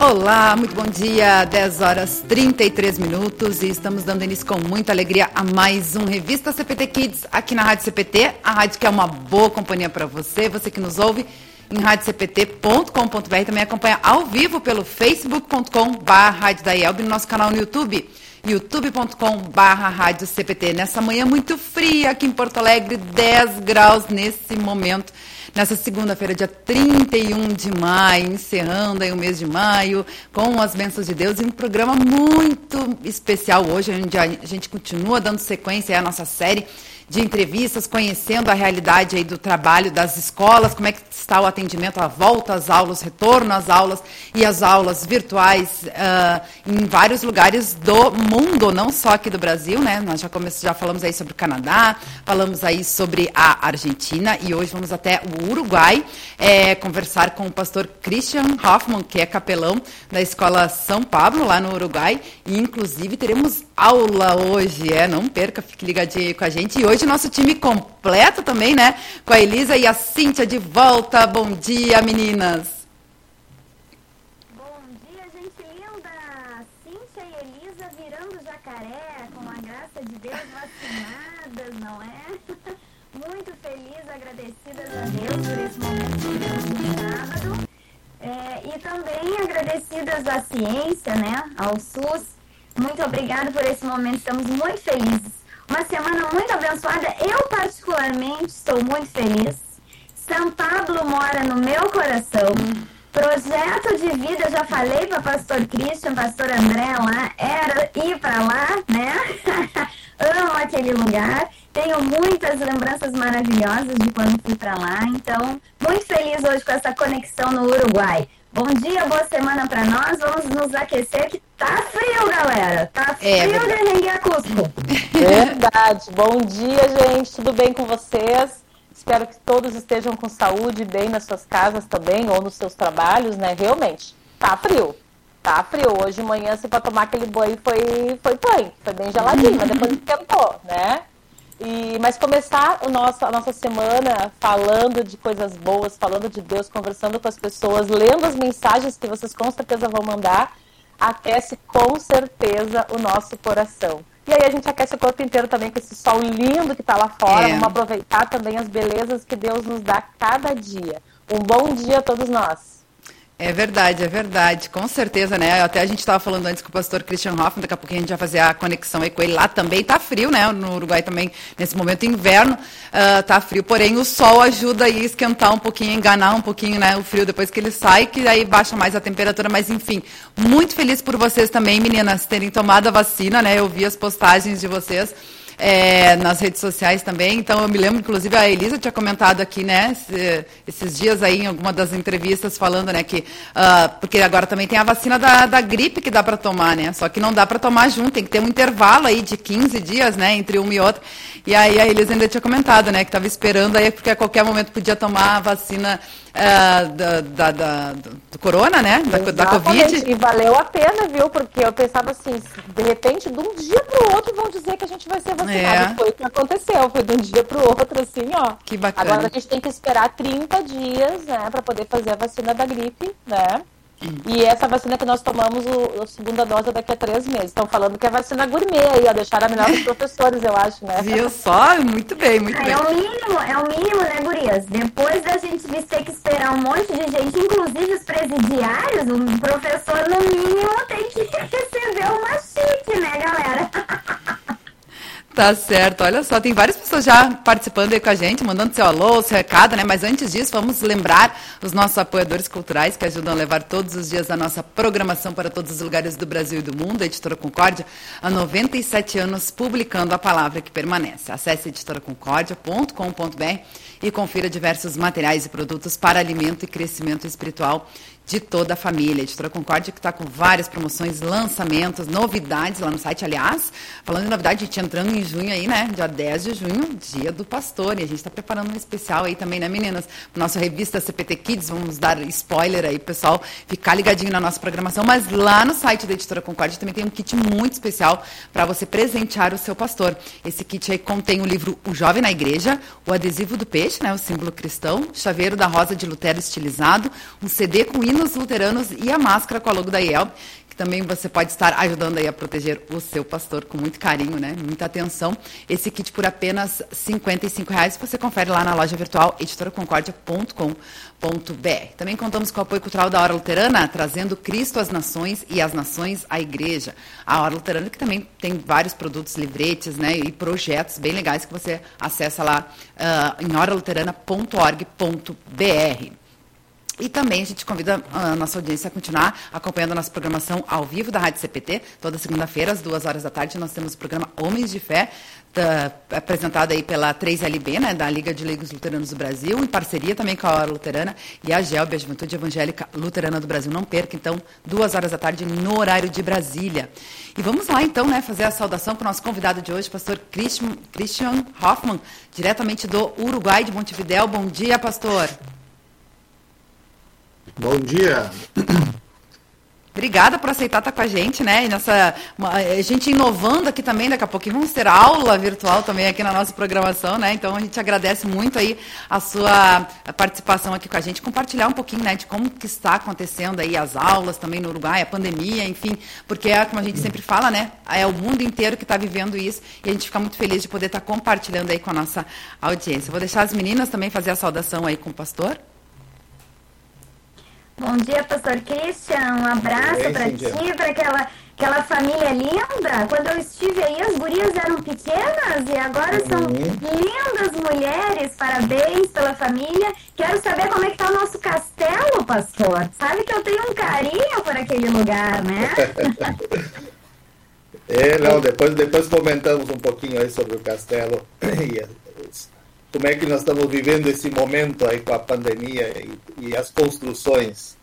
Olá, muito bom dia. 10 horas 33 minutos e estamos dando início com muita alegria a mais um Revista CPT Kids aqui na Rádio CPT, a rádio que é uma boa companhia para você, você que nos ouve em radiocpt.com.br, também acompanha ao vivo pelo facebook.com/rádio no nosso canal no YouTube CPT. Nessa manhã muito fria aqui em Porto Alegre, 10 graus nesse momento nessa segunda-feira, dia 31 de maio, encerrando aí o mês de maio, com as bênçãos de Deus, e um programa muito especial hoje, onde a gente continua dando sequência à nossa série de entrevistas, conhecendo a realidade aí do trabalho das escolas, como é que está o atendimento à volta às aulas, retorno às aulas e às aulas virtuais uh, em vários lugares do mundo, não só aqui do Brasil, né? Nós já, já falamos aí sobre o Canadá, falamos aí sobre a Argentina e hoje vamos até o Uruguai é, conversar com o pastor Christian Hoffman, que é capelão da Escola São Pablo, lá no Uruguai, e inclusive teremos aula hoje, é, não perca, fique ligadinho aí com a gente. E hoje nosso time completo também, né? Com a Elisa e a Cíntia de volta. Bom dia, meninas. Bom dia, gente linda. Cíntia e Elisa virando jacaré, com a graça de Deus vacinadas, não é? Muito feliz, agradecidas a Deus por esse momento que sábado. É, e também agradecidas à ciência, né? Ao SUS muito obrigada por esse momento, estamos muito felizes. Uma semana muito abençoada. Eu, particularmente, estou muito feliz. São Pablo mora no meu coração. Projeto de vida, já falei para pastor Christian, pastor André lá, era ir para lá, né? Amo aquele lugar. Tenho muitas lembranças maravilhosas de quando fui para lá. Então, muito feliz hoje com essa conexão no Uruguai. Bom dia, boa semana para nós. Vamos nos aquecer que tá frio, galera. Tá é frio é, de Rengue Cusco. Verdade. Bom dia, gente. Tudo bem com vocês? Espero que todos estejam com saúde, bem nas suas casas também ou nos seus trabalhos, né? Realmente, tá frio. Tá frio. Hoje de manhã, se para tomar aquele banho foi foi banho, foi bem geladinho, mas depois esquentou, né? E, mas começar o nosso, a nossa semana falando de coisas boas, falando de Deus, conversando com as pessoas, lendo as mensagens que vocês com certeza vão mandar, aquece com certeza o nosso coração. E aí a gente aquece o corpo inteiro também com esse sol lindo que está lá fora. É. Vamos aproveitar também as belezas que Deus nos dá cada dia. Um bom dia a todos nós. É verdade, é verdade, com certeza, né? Até a gente estava falando antes com o pastor Christian Hoffman, daqui a pouquinho a gente vai fazer a conexão aí com ele. Lá também está frio, né? No Uruguai também, nesse momento, inverno, está ah, uh, frio. Porém, o sol ajuda aí a esquentar um pouquinho, enganar um pouquinho, né? O frio depois que ele sai, que aí baixa mais a temperatura. Mas, enfim, muito feliz por vocês também, meninas, terem tomado a vacina, né? Eu vi as postagens de vocês é, nas redes sociais também. Então, eu me lembro, inclusive, a Elisa tinha comentado aqui, né, esses dias aí, em alguma das entrevistas, falando, né, que. Uh, porque agora também tem a vacina da, da gripe que dá para tomar, né? Só que não dá para tomar junto, tem que ter um intervalo aí de 15 dias, né, entre uma e outra. E aí a Elisa ainda tinha comentado, né, que estava esperando aí, porque a qualquer momento podia tomar a vacina uh, da, da, da, do corona, né? Da, da Covid. E valeu a pena, viu? Porque eu pensava assim, de repente, de um dia para o outro vão dizer que a gente vai ser vacinado. É. Foi o que aconteceu, foi de um dia para o outro, assim, ó. Que bacana. Agora a gente tem que esperar 30 dias, né, para poder fazer a vacina da gripe, né? E essa vacina que nós tomamos, o, a segunda dose é daqui a três meses. Estão falando que é vacina gourmet aí, ó, deixaram melhor os professores, eu acho, né? Viu só? Muito bem, muito é, bem. É o mínimo, é o mínimo, né, gurias? Depois da gente ter que esperar um monte de gente, inclusive os presidiários, o professor, no mínimo, tem que receber uma chique, né, galera? Tá certo. Olha só, tem várias pessoas já participando aí com a gente, mandando seu alô, seu recado, né? Mas antes disso, vamos lembrar os nossos apoiadores culturais que ajudam a levar todos os dias a nossa programação para todos os lugares do Brasil e do mundo. A Editora Concórdia, há 97 anos, publicando a palavra que permanece. Acesse editoraconcordia.com.br e confira diversos materiais e produtos para alimento e crescimento espiritual de toda a família. A Editora Concórdia que está com várias promoções, lançamentos, novidades lá no site. Aliás, falando em novidade, a gente entrando em junho aí, né? Dia 10 de junho, dia do pastor. E a gente está preparando um especial aí também, né, meninas? Nossa revista CPT Kids, vamos dar spoiler aí, pessoal, ficar ligadinho na nossa programação. Mas lá no site da Editora Concórdia também tem um kit muito especial para você presentear o seu pastor. Esse kit aí contém o livro O Jovem na Igreja, o adesivo do peixe, né? O símbolo cristão, chaveiro da rosa de Lutero estilizado, um CD com hinos luteranos e a máscara com a logo da IELB, que também você pode estar ajudando aí a proteger o seu pastor com muito carinho, né? Muita atenção. Esse kit por apenas 55 reais, você confere lá na loja virtual editoraconcordia.com.br. Também contamos com o apoio cultural da Hora Luterana, trazendo Cristo às nações e as nações à igreja. A Hora Luterana que também tem vários produtos, livretes, né, e projetos bem legais que você acessa lá uh, em horaluterana.org.br. E também a gente convida a nossa audiência a continuar acompanhando a nossa programação ao vivo da Rádio CPT. Toda segunda-feira, às duas horas da tarde, nós temos o programa Homens de Fé, da, apresentado aí pela 3LB, né, da Liga de Leigos Luteranos do Brasil, em parceria também com a Hora Luterana e a GELB, a Juventude Evangélica Luterana do Brasil. Não perca, então, duas horas da tarde no horário de Brasília. E vamos lá, então, né, fazer a saudação para o nosso convidado de hoje, pastor Christian, Christian Hoffman, diretamente do Uruguai de Montevidéu. Bom dia, pastor. Bom dia. Obrigada por aceitar estar com a gente, né? E nessa, a gente inovando aqui também, daqui a pouquinho vamos ter aula virtual também aqui na nossa programação, né? Então a gente agradece muito aí a sua participação aqui com a gente, compartilhar um pouquinho, né, de como que está acontecendo aí as aulas também no Uruguai, a pandemia, enfim, porque é como a gente sempre fala, né? É o mundo inteiro que está vivendo isso e a gente fica muito feliz de poder estar compartilhando aí com a nossa audiência. Vou deixar as meninas também fazer a saudação aí com o pastor. Bom dia, pastor Christian. Um abraço para ti, para aquela, aquela família linda. Quando eu estive aí, as gurias eram pequenas e agora uhum. são lindas mulheres. Parabéns pela família. Quero saber como é que tá o nosso castelo, pastor. Sabe que eu tenho um carinho por aquele lugar, né? é, não, depois, depois comentamos um pouquinho aí sobre o castelo e como é que nós estamos vivendo esse momento aí com a pandemia e, e as construções.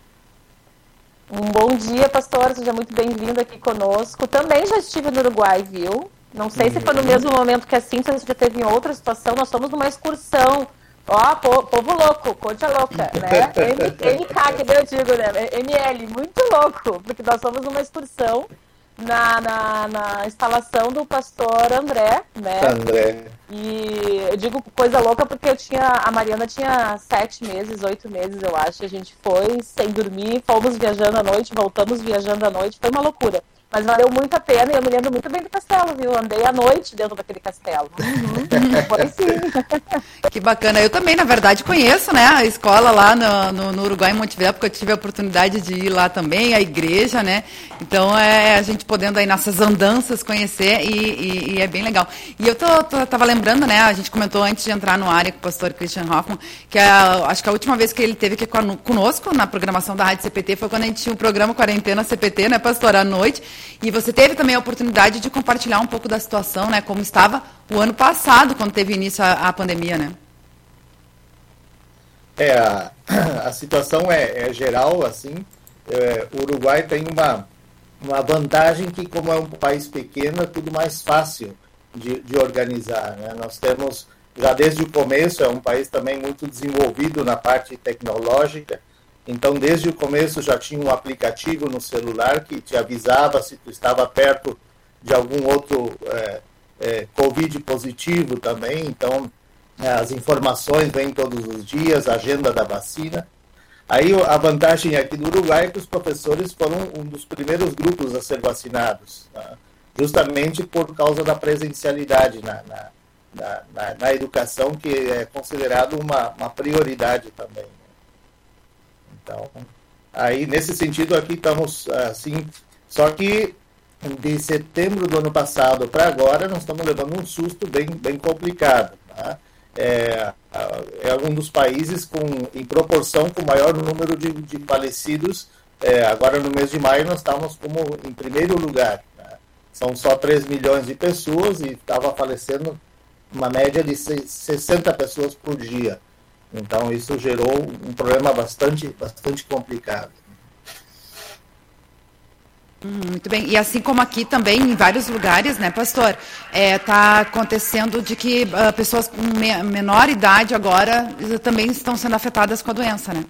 Um bom dia, pastor. Seja muito bem-vindo aqui conosco. Também já estive no Uruguai, viu? Não sei uhum. se foi no uhum. mesmo momento que a Cíntia já teve em outra situação. Nós fomos numa excursão. Ó, povo, povo louco, concha louca, né? MK, que eu digo, né? ML, muito louco, porque nós fomos numa excursão na, na, na instalação do pastor André, né? André. E eu digo coisa louca porque eu tinha. A Mariana tinha sete meses, oito meses, eu acho. A gente foi sem dormir, fomos viajando à noite, voltamos viajando à noite, foi uma loucura. Mas valeu muito a pena e eu me lembro muito bem do castelo, viu? Andei à noite dentro daquele castelo. Uhum. Foi sim. Que bacana. Eu também, na verdade, conheço né, a escola lá no, no, no Uruguai, em Montevideo, porque eu tive a oportunidade de ir lá também, a igreja, né? Então, é a gente podendo aí nessas andanças conhecer e, e, e é bem legal. E eu tô, tô, tava lembrando, né? A gente comentou antes de entrar no área com o pastor Christian Hoffman, que a, acho que a última vez que ele teve aqui conosco na programação da Rádio CPT foi quando a gente tinha o programa Quarentena CPT, né, pastor, à noite. E você teve também a oportunidade de compartilhar um pouco da situação, né? Como estava o ano passado, quando teve início a, a pandemia, né? É, a, a situação é, é, geral, assim. É, o Uruguai tem uma, uma vantagem que, como é um país pequeno, é tudo mais fácil de, de organizar. Né? Nós temos, já desde o começo, é um país também muito desenvolvido na parte tecnológica, então, desde o começo já tinha um aplicativo no celular que te avisava se tu estava perto de algum outro é, é, Covid positivo também. Então, é, as informações vêm todos os dias, a agenda da vacina. Aí a vantagem aqui do Uruguai é que os professores foram um dos primeiros grupos a ser vacinados, tá? justamente por causa da presencialidade na, na, na, na, educação, que é considerado uma, uma prioridade também. Então, aí nesse sentido aqui estamos assim, só que de setembro do ano passado para agora nós estamos levando um susto bem, bem complicado. Tá? É, é um dos países com, em proporção com maior número de, de falecidos. É, agora no mês de maio nós estávamos como em primeiro lugar. Tá? São só 3 milhões de pessoas e estava falecendo uma média de 60 pessoas por dia. Então isso gerou um problema bastante, bastante complicado. Hum, muito bem. E assim como aqui também, em vários lugares, né, pastor, está é, tá acontecendo de que uh, pessoas com me menor idade agora também estão sendo afetadas com a doença, né?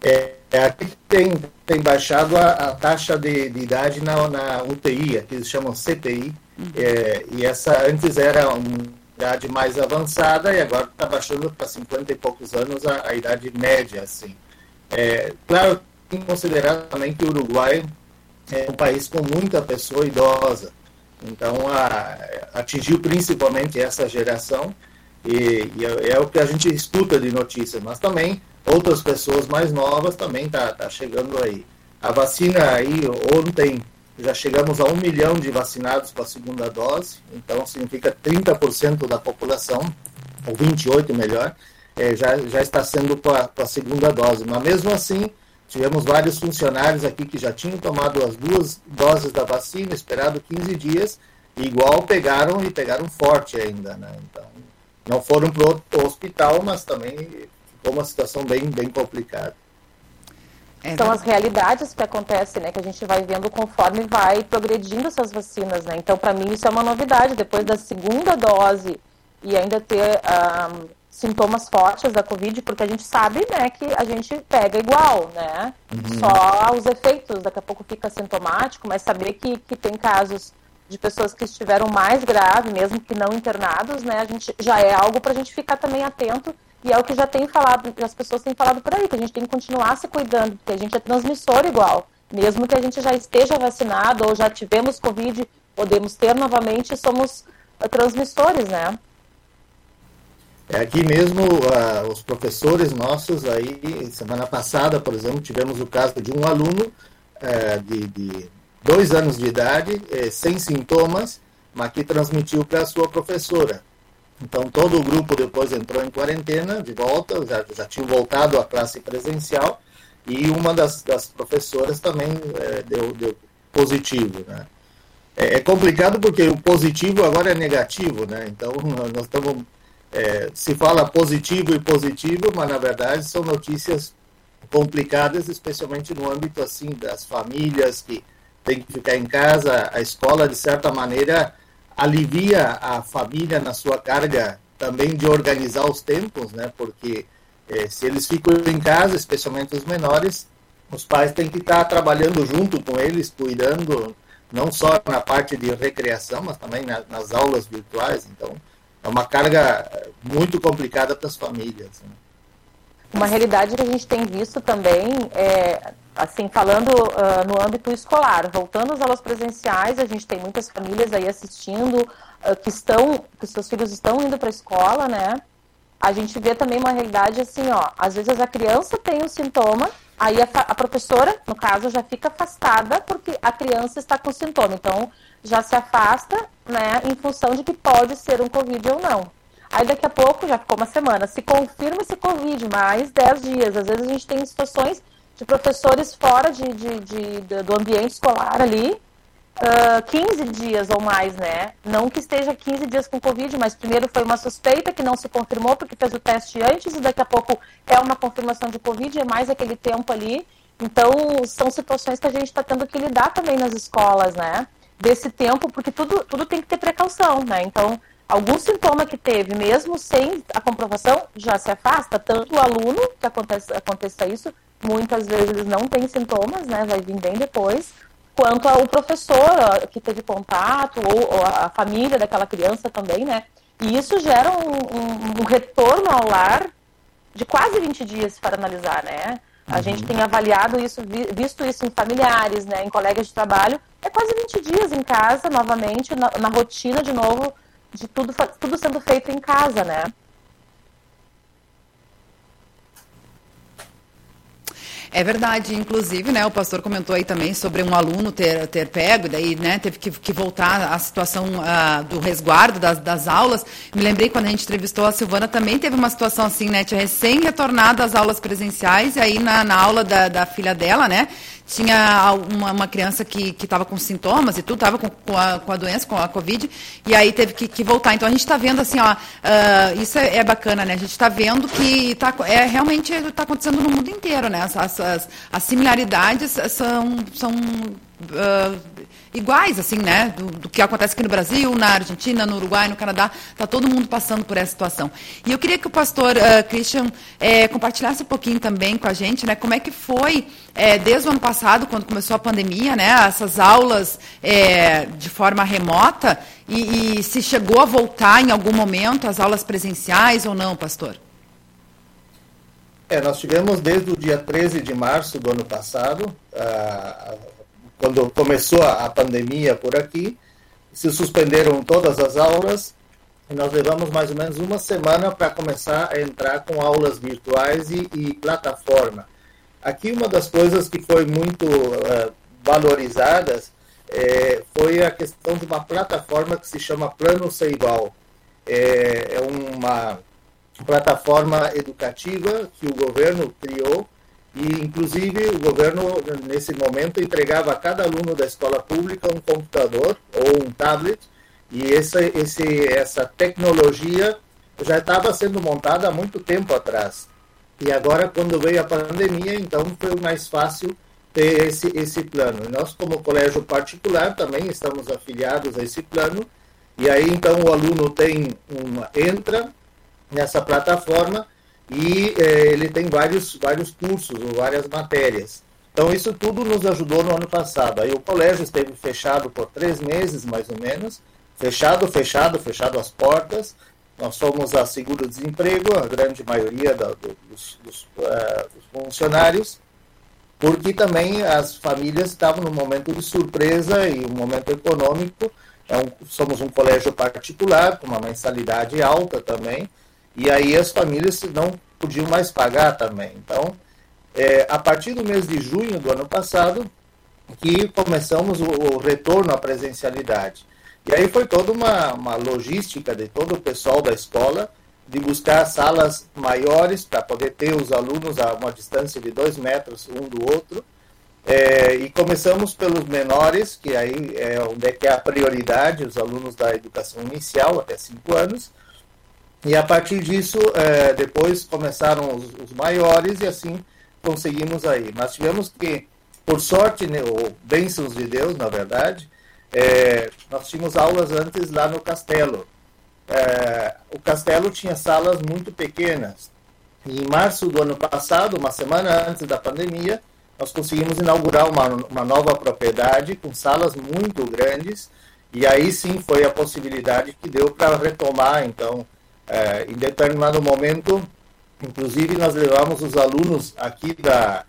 É, é aqui tem, tem baixado a, a taxa de, de, idade na, na UTI, que eles chamam CTI, uhum. é, e essa antes era uma idade mais avançada e agora está baixando para 50 e poucos anos a, a idade média, assim. É, claro, tem que considerar também que o Uruguai é um país com muita pessoa idosa. Então, a, atingiu principalmente essa geração, e, e é, é, o que a gente escuta de notícias, mas também outras pessoas mais novas também tá, tá chegando aí. A vacina aí, ontem, já chegamos a um milhão de vacinados com a segunda dose, então significa 30% da população, ou 28% melhor, é, já, já está sendo com a, com a segunda dose. Mas mesmo assim, Tivemos vários funcionários aqui que já tinham tomado as duas doses da vacina, esperado 15 dias, e igual pegaram e pegaram forte ainda, né? Então, não foram para o hospital, mas também ficou uma situação bem, bem complicada. É São as realidades que acontecem, né? Que a gente vai vendo conforme vai progredindo essas vacinas, né? Então, para mim, isso é uma novidade. Depois da segunda dose e ainda ter um, sintomas fortes da Covid, porque a gente sabe, né, que a gente pega igual, né? Uhum. Só os efeitos, daqui a pouco fica sintomático, mas saber que, que tem casos de pessoas que estiveram mais grave, mesmo que não internados, né, a gente já é algo para a gente ficar também atento e é o que já tem falado, as pessoas têm falado por aí, que a gente tem que continuar se cuidando, porque a gente é transmissor igual, mesmo que a gente já esteja vacinado ou já tivemos Covid, podemos ter novamente, somos eh, transmissores, né? É aqui mesmo, uh, os professores nossos, aí, semana passada, por exemplo, tivemos o caso de um aluno uh, de, de, dois anos de idade, uh, sem sintomas, mas que transmitiu para a sua professora. Então, todo o grupo depois entrou em quarentena, de volta, já, já tinha voltado à classe presencial, e uma das, das professoras também eh, deu, deu positivo, né? É, é complicado porque o positivo agora é negativo, né? Então, nós estamos é, se fala positivo e positivo, mas na verdade são notícias complicadas, especialmente no âmbito assim das famílias que têm que ficar em casa. A escola, de certa maneira, alivia a família na sua carga também de organizar os tempos, né? Porque é, se eles ficam em casa, especialmente os menores, os pais têm que estar trabalhando junto com eles, cuidando não só na parte de recreação, mas também na, nas aulas virtuais. Então, é uma carga muito complicada para as famílias. Né? Uma realidade que a gente tem visto também é, assim, falando uh, no âmbito escolar, voltando às aulas presenciais, a gente tem muitas famílias aí assistindo uh, que estão, que seus filhos estão indo para a escola, né? A gente vê também uma realidade assim, ó, às vezes a criança tem um sintoma, aí a, a professora, no caso, já fica afastada porque a criança está com sintoma. Então, já se afasta, né, em função de que pode ser um Covid ou não. Aí daqui a pouco, já ficou uma semana, se confirma esse Covid, mais 10 dias. Às vezes a gente tem situações de professores fora de, de, de, de do ambiente escolar ali, uh, 15 dias ou mais, né? Não que esteja 15 dias com Covid, mas primeiro foi uma suspeita que não se confirmou porque fez o teste antes e daqui a pouco é uma confirmação de Covid, é mais aquele tempo ali. Então, são situações que a gente está tendo que lidar também nas escolas, né? desse tempo, porque tudo, tudo tem que ter precaução, né? Então, algum sintoma que teve, mesmo sem a comprovação, já se afasta. Tanto o aluno, que acontece, aconteça isso, muitas vezes eles não têm sintomas, né? Vai vir bem depois. Quanto ao professor que teve contato, ou, ou a família daquela criança também, né? E isso gera um, um, um retorno ao lar de quase 20 dias para analisar, né? A uhum. gente tem avaliado isso, visto isso em familiares, né, em colegas de trabalho, é quase 20 dias em casa, novamente, na, na rotina de novo, de tudo, tudo sendo feito em casa, né? É verdade, inclusive, né, o pastor comentou aí também sobre um aluno ter, ter pego, daí, né, teve que, que voltar à situação uh, do resguardo das, das aulas. Me lembrei quando a gente entrevistou a Silvana, também teve uma situação assim, né, tinha recém retornado às aulas presenciais, e aí na, na aula da, da filha dela, né, tinha uma, uma criança que estava com sintomas e tudo, estava com, com, a, com a doença, com a Covid, e aí teve que, que voltar. Então a gente está vendo assim, ó, uh, isso é, é, bacana, né? A gente está vendo que tá, é, realmente está acontecendo no mundo inteiro, né? As, as, as similaridades são, são uh, iguais, assim, né? Do, do, que acontece aqui no Brasil, na Argentina, no Uruguai, no Canadá. Está todo mundo passando por essa situação. E eu queria que o pastor uh, Christian é, compartilhasse um pouquinho também com a gente, né? Como é que foi, é, desde o ano passado, quando começou a pandemia, né? Essas aulas de forma remota e, e se chegou a voltar em algum momento as aulas presenciais ou não, pastor? É, nós tivemos desde o dia 13 de março do ano passado, uh, quando começou a pandemia por aqui, se suspenderam todas as aulas e nós levamos mais ou menos uma semana para começar a entrar com aulas virtuais e, e, plataforma. Aqui uma das coisas que foi muito uh, valorizadas é, foi a questão de uma plataforma que se chama Plano Ceibal. É, é uma plataforma educativa que o governo criou e, inclusive, o governo, nesse momento, entregava a cada aluno da escola pública um computador ou um tablet, e essa, esse, essa tecnologia já estava sendo montada há muito tempo atrás. E agora, quando veio a pandemia, então foi mais fácil ter esse, esse plano. nós, como colégio particular, também estamos afiliados a esse plano, e aí, então, o aluno tem uma, entra nessa plataforma e é, ele tem vários, vários cursos ou várias matérias. Então, isso tudo nos ajudou no ano passado. Aí o colégio esteve fechado por três meses, mais ou menos, fechado, fechado, fechado as portas. Nós somos a seguro-desemprego, a grande maioria da, dos, dos, uh, dos funcionários, porque também as famílias estavam num momento de surpresa e um momento econômico. É um, somos um colégio particular, com uma mensalidade alta também, e aí as famílias não podiam mais pagar também. Então, é, a partir do mês de junho do ano passado, que começamos o, o retorno à presencialidade. E aí foi toda uma, uma logística de todo o pessoal da escola de buscar salas maiores para poder ter os alunos a uma distância de dois metros um do outro. É, e começamos pelos menores, que aí é onde é que é a prioridade, os alunos da educação inicial até cinco anos, e a partir disso, é, depois começaram os, os, maiores e assim conseguimos aí. Mas tivemos que, por sorte, né, ou bênçãos de Deus, na verdade, é, nós tínhamos aulas antes lá no castelo. É, o castelo tinha salas muito pequenas. E em março do ano passado, uma semana antes da pandemia, nós conseguimos inaugurar uma, uma nova propriedade com salas muito grandes. E aí sim foi a possibilidade que deu para retomar, então, é, em determinado momento, inclusive nós levamos os alunos aqui da,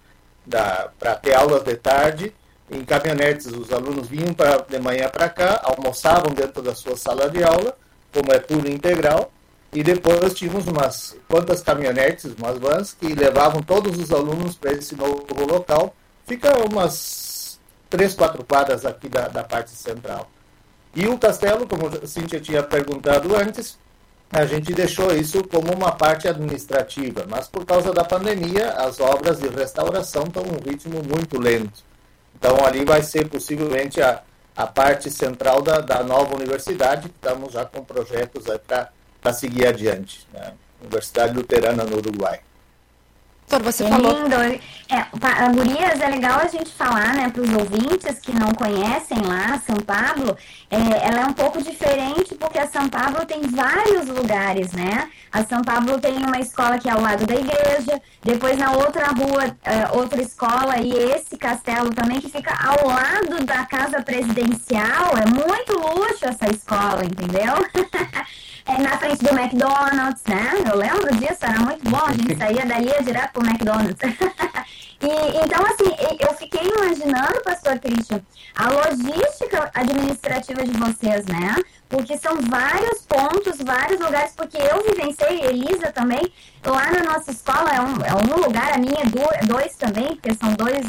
da para ter aulas de tarde em caminhonetes. Os alunos vinham pra, de manhã para cá, almoçavam dentro da sua sala de aula, como é tudo integral, e depois tínhamos umas quantas caminhonetes, umas vans, que levavam todos os alunos para esse novo local. Fica umas três, quatro quadras aqui da, da parte central. E o castelo, como a Cintia tinha perguntado antes, a gente deixou isso como uma parte administrativa, mas por causa da pandemia, as obras de restauração estão num ritmo muito lento. Então, ali vai ser possivelmente a, a parte central da, da nova universidade, que estamos já com projetos para seguir adiante. Né? Universidade Luterana no Uruguai. Doutor, você é falou. Lindo. É, Gurias, é legal a gente falar, né, para os ouvintes que não conhecem lá, São Pablo, é, ela é um pouco diferente porque a São Pablo tem vários lugares, né? A São Pablo tem uma escola que é ao lado da igreja, depois na outra rua, é, outra escola, e esse castelo também que fica ao lado da casa presidencial. É muito luxo essa escola, entendeu? é, na frente do McDonald's, né? Eu lembro disso, era muito bom, a gente saía dali direto pro McDonald's. e, então, assim, eu fiquei imaginando, pastor Christian, a logística administrativa de vocês, né? Porque são vários pontos, vários lugares, porque eu vivenciei, Elisa também, lá na nossa escola, é um, é um lugar, a minha é dois também, porque são dois,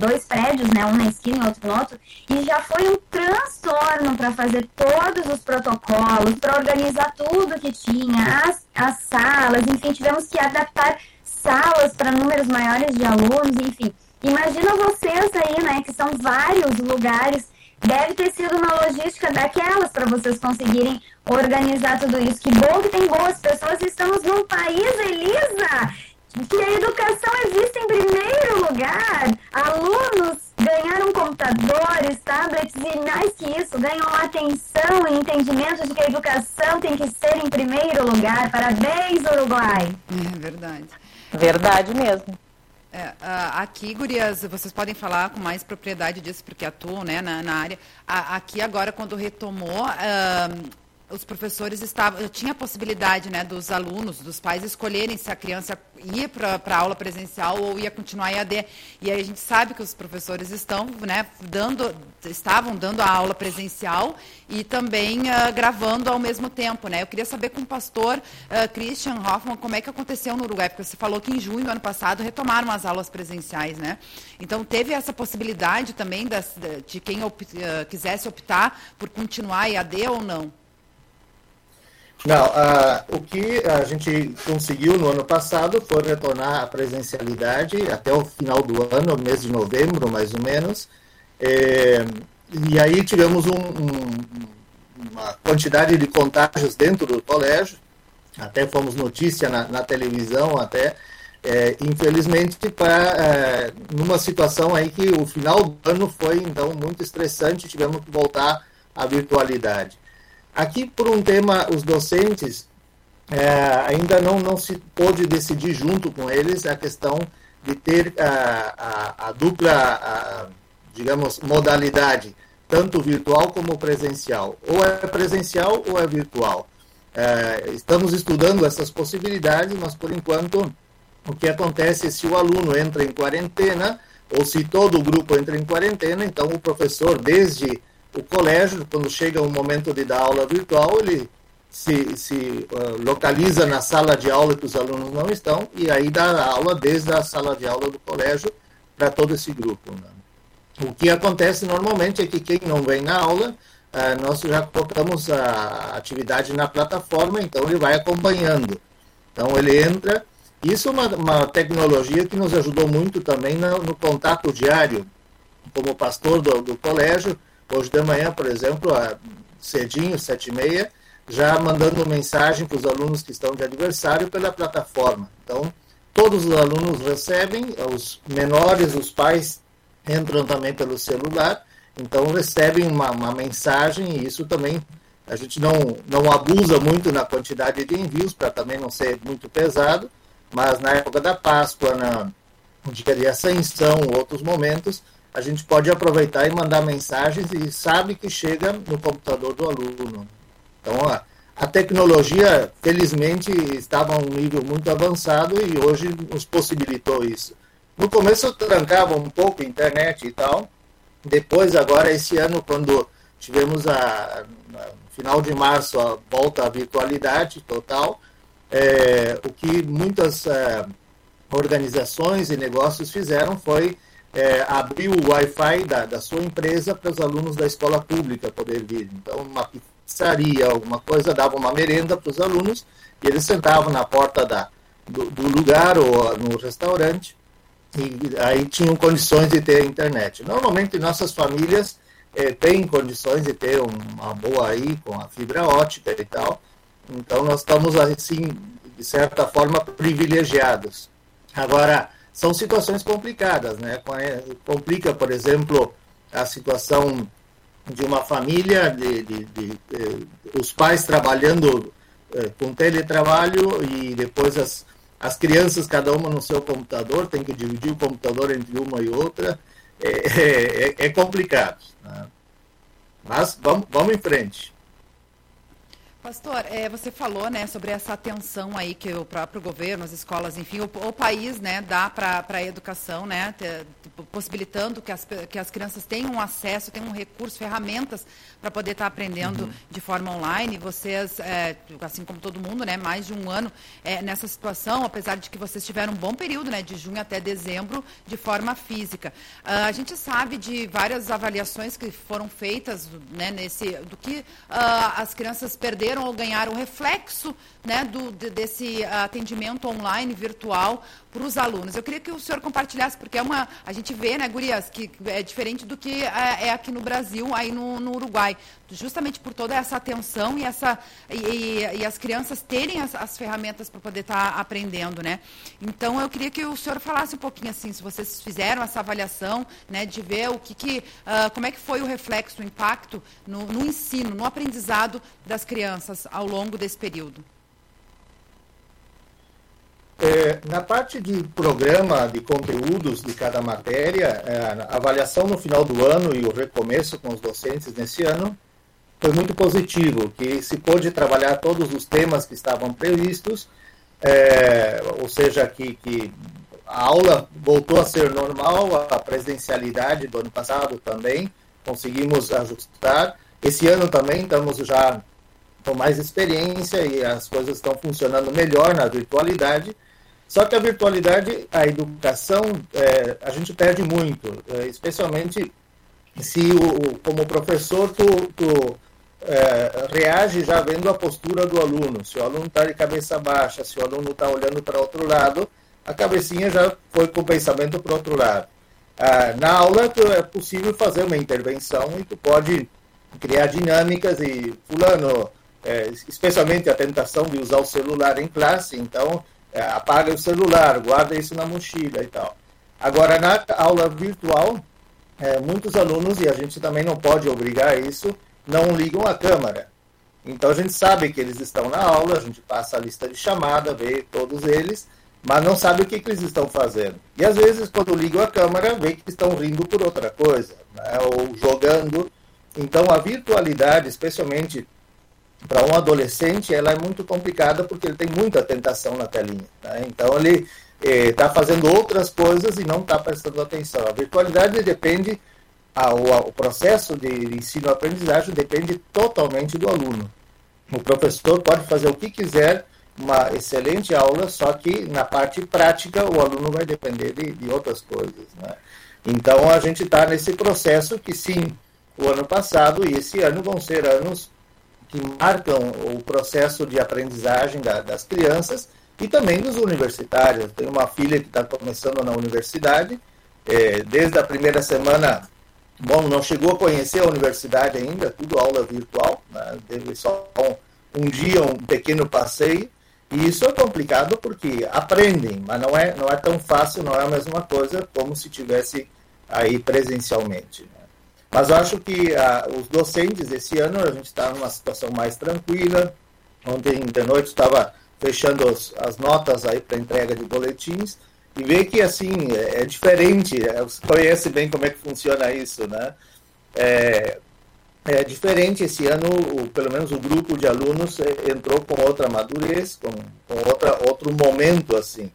dois prédios, né? Um na esquina e outro no outro, e já foi um transtorno para fazer todos os protocolos, para organizar tudo que tinha, as, as salas, enfim, tivemos que adaptar salas para números maiores de alunos, enfim. Imagina vocês aí, né, que são vários lugares, deve ter sido uma logística daquelas para vocês conseguirem organizar tudo isso. Que bom que tem boas pessoas, estamos num país, Elisa, que a educação existe em primeiro lugar. Alunos ganharam computadores, tablets e mais que isso, ganham atenção e entendimento de que a educação tem que ser em primeiro lugar. Parabéns, Uruguai. É verdade. Verdade mesmo. É, aqui, gurias, vocês podem falar com mais propriedade disso, porque atuam né, na, na área. aqui agora, quando retomou, os professores estavam, tinha a possibilidade, né, dos alunos, dos pais escolherem se a criança ia para a aula presencial ou ia continuar EAD. E aí a gente sabe que os professores estão, né, dando, estavam dando a aula presencial e também uh, gravando ao mesmo tempo, né? Eu queria saber com o pastor uh, Christian Hoffman como é que aconteceu no Uruguai, porque você falou que em junho do ano passado retomaram as aulas presenciais, né? Então teve essa possibilidade também das, de quem op, uh, quisesse optar por continuar EAD ou não? Não, uh, o que a gente conseguiu no ano passado foi retornar à presencialidade até o final do ano, mês de novembro, mais ou menos. É, e aí tivemos um, um, uma quantidade de contágios dentro do colégio, até fomos notícia na, na televisão, até, é, infelizmente, para é, numa situação aí que o final do ano foi, então, muito estressante, tivemos que voltar à virtualidade. Aqui, por um tema, os docentes é, ainda não, não se pôde decidir junto com eles a questão de ter a, a, a dupla, a, digamos, modalidade, tanto virtual como presencial. Ou é presencial ou é virtual. É, estamos estudando essas possibilidades, mas por enquanto o que acontece é se o aluno entra em quarentena, ou se todo o grupo entra em quarentena, então o professor, desde o colégio, quando chega o momento de dar aula virtual, ele se, se uh, localiza na sala de aula que os alunos não estão e aí dá aula desde a sala de aula do colégio para todo esse grupo. Né? O que acontece normalmente é que quem não vem na aula, uh, nós já colocamos a atividade na plataforma, então ele vai acompanhando. Então ele entra. Isso é uma, uma tecnologia que nos ajudou muito também no, no contato diário, como pastor do, do colégio Hoje de manhã, por exemplo, cedinho, sete e meia, já mandando mensagem para os alunos que estão de aniversário pela plataforma. Então, todos os alunos recebem, os menores, os pais entram também pelo celular, então recebem uma, uma mensagem e isso também a gente não, não abusa muito na quantidade de envios para também não ser muito pesado, mas na época da Páscoa, na dia de ascensão, outros momentos, a gente pode aproveitar e mandar mensagens e sabe que chega no computador do aluno. Então, a, a tecnologia, felizmente, estava a um nível muito avançado e hoje nos possibilitou isso. No começo eu trancava um pouco a internet e tal. Depois, agora, esse ano, quando tivemos a, no final de março a volta à virtualidade total, é, o que muitas é, organizações e negócios fizeram foi é, abriu o Wi-Fi da, da sua empresa para os alunos da escola pública poder vir. Então, uma pizzaria, alguma coisa, dava uma merenda para os alunos e eles sentavam na porta da, do, do, lugar ou no restaurante e aí tinham condições de ter internet. Normalmente, nossas famílias é, têm condições de ter uma boa aí com a fibra ótica e tal. Então, nós estamos, assim, de certa forma, privilegiados. Agora, são situações complicadas, né? Complica, por exemplo, a situação de uma família, de, de, de, de os pais trabalhando eh, com teletrabalho e depois as, as crianças, cada uma no seu computador, tem que dividir o computador entre uma e outra. É, é, é complicado. Né? Mas vamos, vamos em frente. Pastor, é, você falou né, sobre essa atenção aí que o próprio governo, as escolas, enfim, o, o país né, dá para a educação, né, te, possibilitando que as, que as crianças tenham acesso, tenham recursos, ferramentas para poder estar tá aprendendo uhum. de forma online. Vocês, é, assim como todo mundo, né, mais de um ano é, nessa situação, apesar de que vocês tiveram um bom período, né, de junho até dezembro, de forma física. Uh, a gente sabe de várias avaliações que foram feitas né, nesse, do que uh, as crianças perderam perderam ou ganharam reflexo né, do, de, desse atendimento online virtual para os alunos. Eu queria que o senhor compartilhasse, porque é uma. A gente vê, né, Gurias, que é diferente do que é, é aqui no Brasil, aí no, no, Uruguai. Justamente por toda essa atenção e, essa, e, e as crianças terem as, as ferramentas para poder estar tá aprendendo, né? Então eu queria que o senhor falasse um pouquinho assim, se vocês fizeram essa avaliação, né, de ver o que, que uh, como é que foi o reflexo, o impacto no, no ensino, no aprendizado das crianças ao longo desse período. É, na parte de programa de conteúdos de cada matéria, é, a avaliação no final do ano e o recomeço com os docentes nesse ano foi muito positivo, que se pôde trabalhar todos os temas que estavam previstos, é, ou seja, que, que a aula voltou a ser normal, a presencialidade do ano passado também conseguimos ajustar. Esse ano também estamos já com mais experiência e as coisas estão funcionando melhor na virtualidade. Só que a virtualidade, a educação, é, a gente perde muito, é, especialmente se, o, como professor, tu, tu é, reage já vendo a postura do aluno. Se o aluno está de cabeça baixa, se o aluno está olhando para outro lado, a cabecinha já foi com o pensamento para outro lado. Ah, na aula é possível fazer uma intervenção e tu pode criar dinâmicas e fulano, é, especialmente a tentação de usar o celular em classe, então apaga o celular, guarda isso na mochila e tal. Agora, na aula virtual, é, muitos alunos, e a gente também não pode obrigar isso, não ligam a câmera. Então, a gente sabe que eles estão na aula, a gente passa a lista de chamada, vê todos eles, mas não sabe o que, que eles estão fazendo. E, às vezes, quando ligam a câmera, vê que estão rindo por outra coisa, né, ou jogando. Então, a virtualidade, especialmente para um adolescente, ela é muito complicada porque ele tem muita tentação na telinha. Né? Então, ele está eh, fazendo outras coisas e não está prestando atenção. A virtualidade depende, o processo de ensino-aprendizagem depende totalmente do aluno. O professor pode fazer o que quiser, uma excelente aula, só que na parte prática o aluno vai depender de, de outras coisas. Né? Então, a gente está nesse processo que, sim, o ano passado e esse ano vão ser anos que marcam o processo de aprendizagem da, das crianças e também dos universitários. Tenho uma filha que está começando na universidade, é, desde a primeira semana, bom, não chegou a conhecer a universidade ainda, tudo aula virtual, né? teve só um, um dia, um pequeno passeio, e isso é complicado porque aprendem, mas não é, não é tão fácil, não é a mesma coisa como se tivesse aí presencialmente. Né? Mas acho que ah, os docentes, esse ano, a gente está numa situação mais tranquila. Ontem de noite estava fechando os, as notas aí para entrega de boletins e vê que, assim, é, é diferente. É, você conhece bem como é que funciona isso, né? É, é diferente esse ano, o, pelo menos o grupo de alunos é, entrou com outra madurez, com, com outra, outro momento, assim.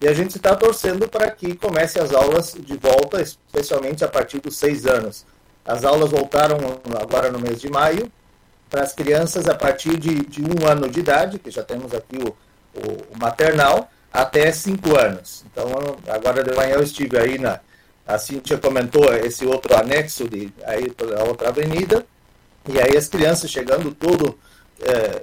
E a gente está torcendo para que comece as aulas de volta, especialmente a partir dos seis anos. As aulas voltaram agora no mês de maio para as crianças a partir de, de um ano de idade, que já temos aqui o, o, o maternal, até cinco anos. Então, agora de manhã eu estive aí na. A Cintia comentou esse outro anexo de, aí pela outra avenida, e aí as crianças chegando todo é,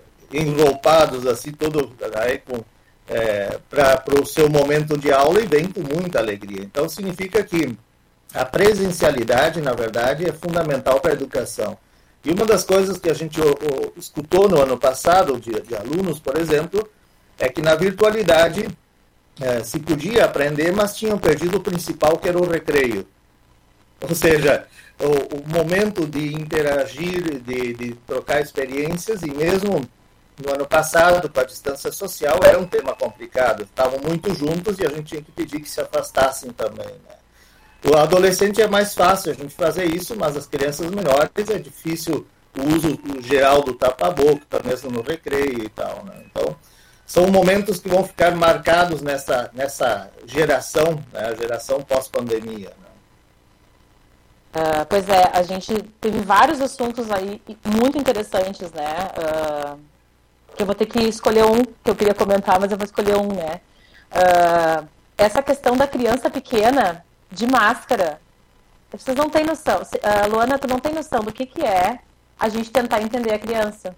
assim, todo aí com. É, para o seu momento de aula e vem com muita alegria. Então, significa que a presencialidade, na verdade, é fundamental para a educação. E uma das coisas que a gente escutou no ano passado, de, de, alunos, por exemplo, é que na virtualidade é, se podia aprender, mas tinham perdido o principal, que era o recreio. Ou seja, o, o momento de interagir, de, de trocar experiências, e mesmo no ano passado, com a distância social, era um tema complicado. Estavam muito juntos e a gente tinha que pedir que se afastassem também. Né? O adolescente é mais fácil a gente fazer isso, mas as crianças menores é difícil o uso geral do tapa-boca, mesmo no recreio e tal. Né? Então, são momentos que vão ficar marcados nessa, nessa geração, né? a geração pós-pandemia. Né? Uh, pois é, a gente teve vários assuntos aí muito interessantes, né? Uh, que eu vou ter que escolher um que eu queria comentar, mas eu vou escolher um, né? Uh, essa questão da criança pequena de máscara. Vocês não têm noção. Uh, Luana, tu não tem noção do que, que é a gente tentar entender a criança.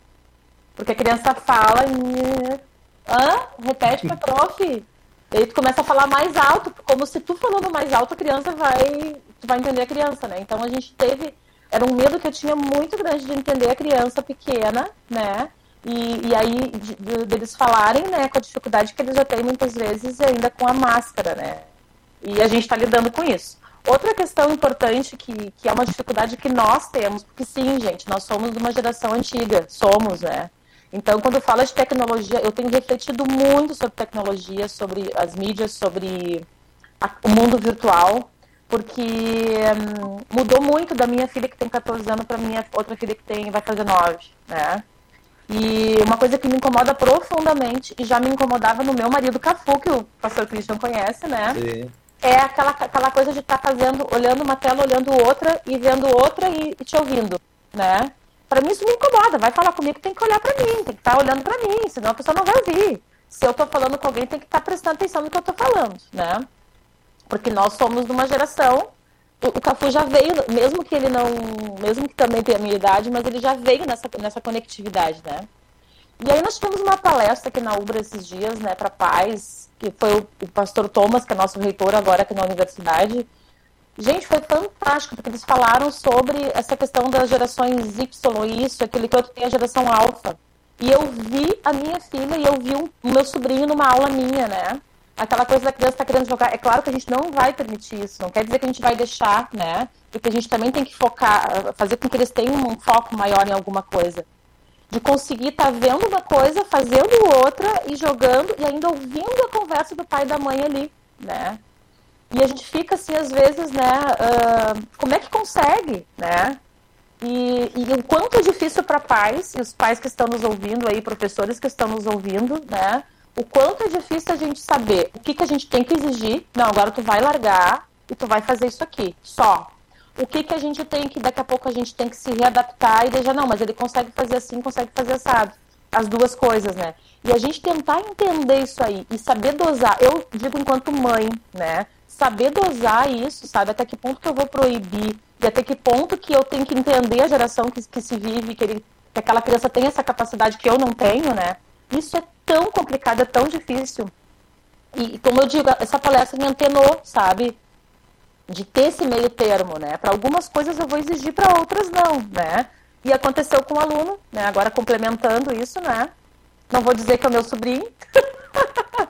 Porque a criança fala e. Hã? Repete pra prof. E aí tu começa a falar mais alto, como se tu falando mais alto, a criança vai. Tu vai entender a criança, né? Então a gente teve. Era um medo que eu tinha muito grande de entender a criança pequena, né? E, e aí, de, de, deles falarem, né, com a dificuldade que eles já têm muitas vezes ainda com a máscara, né? E a gente está lidando com isso. Outra questão importante que, que é uma dificuldade que nós temos, porque sim, gente, nós somos de uma geração antiga, somos, né? Então, quando fala de tecnologia, eu tenho refletido muito sobre tecnologia, sobre as mídias, sobre a, o mundo virtual, porque hum, mudou muito da minha filha que tem 14 anos para minha outra filha que tem vai fazer 9, né? E uma coisa que me incomoda profundamente, e já me incomodava no meu marido Cafu, que o pastor Christian conhece, né? Sim. É aquela, aquela coisa de estar tá fazendo, olhando uma tela, olhando outra, e vendo outra e, e te ouvindo, né? Para mim isso me incomoda. Vai falar comigo, tem que olhar para mim, tem que estar tá olhando para mim, senão a pessoa não vai ouvir. Se eu estou falando com alguém, tem que estar tá prestando atenção no que eu estou falando, né? Porque nós somos de uma geração. O, o Cafu já veio, mesmo que ele não, mesmo que também tenha a minha idade, mas ele já veio nessa, nessa conectividade, né? E aí nós tivemos uma palestra aqui na Ubra esses dias, né, para pais, que foi o, o pastor Thomas, que é nosso reitor agora aqui na universidade, Gente, foi fantástico, porque eles falaram sobre essa questão das gerações Y, isso, aquele que outro tem a geração alfa. E eu vi a minha filha e eu vi o meu sobrinho numa aula minha, né? Aquela coisa da criança estar tá querendo jogar. É claro que a gente não vai permitir isso, não quer dizer que a gente vai deixar, né? Porque a gente também tem que focar, fazer com que eles tenham um foco maior em alguma coisa. De conseguir estar tá vendo uma coisa, fazendo outra e jogando e ainda ouvindo a conversa do pai e da mãe ali, né? E a gente fica assim, às vezes, né? Uh, como é que consegue, né? E, e o quanto é difícil para pais, e os pais que estão nos ouvindo aí, professores que estão nos ouvindo, né? O quanto é difícil a gente saber o que, que a gente tem que exigir. Não, agora tu vai largar e tu vai fazer isso aqui, só. O que, que a gente tem que, daqui a pouco a gente tem que se readaptar e deixar, não, mas ele consegue fazer assim, consegue fazer assado. As duas coisas, né? E a gente tentar entender isso aí e saber dosar. Eu digo enquanto mãe, né? saber dosar isso, sabe? Até que ponto que eu vou proibir e até que ponto que eu tenho que entender a geração que, que se vive, que, ele, que aquela criança tem essa capacidade que eu não tenho, né? Isso é tão complicado, é tão difícil. E, como eu digo, essa palestra me antenou, sabe? De ter esse meio termo, né? Para algumas coisas eu vou exigir, para outras não, né? E aconteceu com o um aluno, né? Agora complementando isso, né? Não vou dizer que é o meu sobrinho.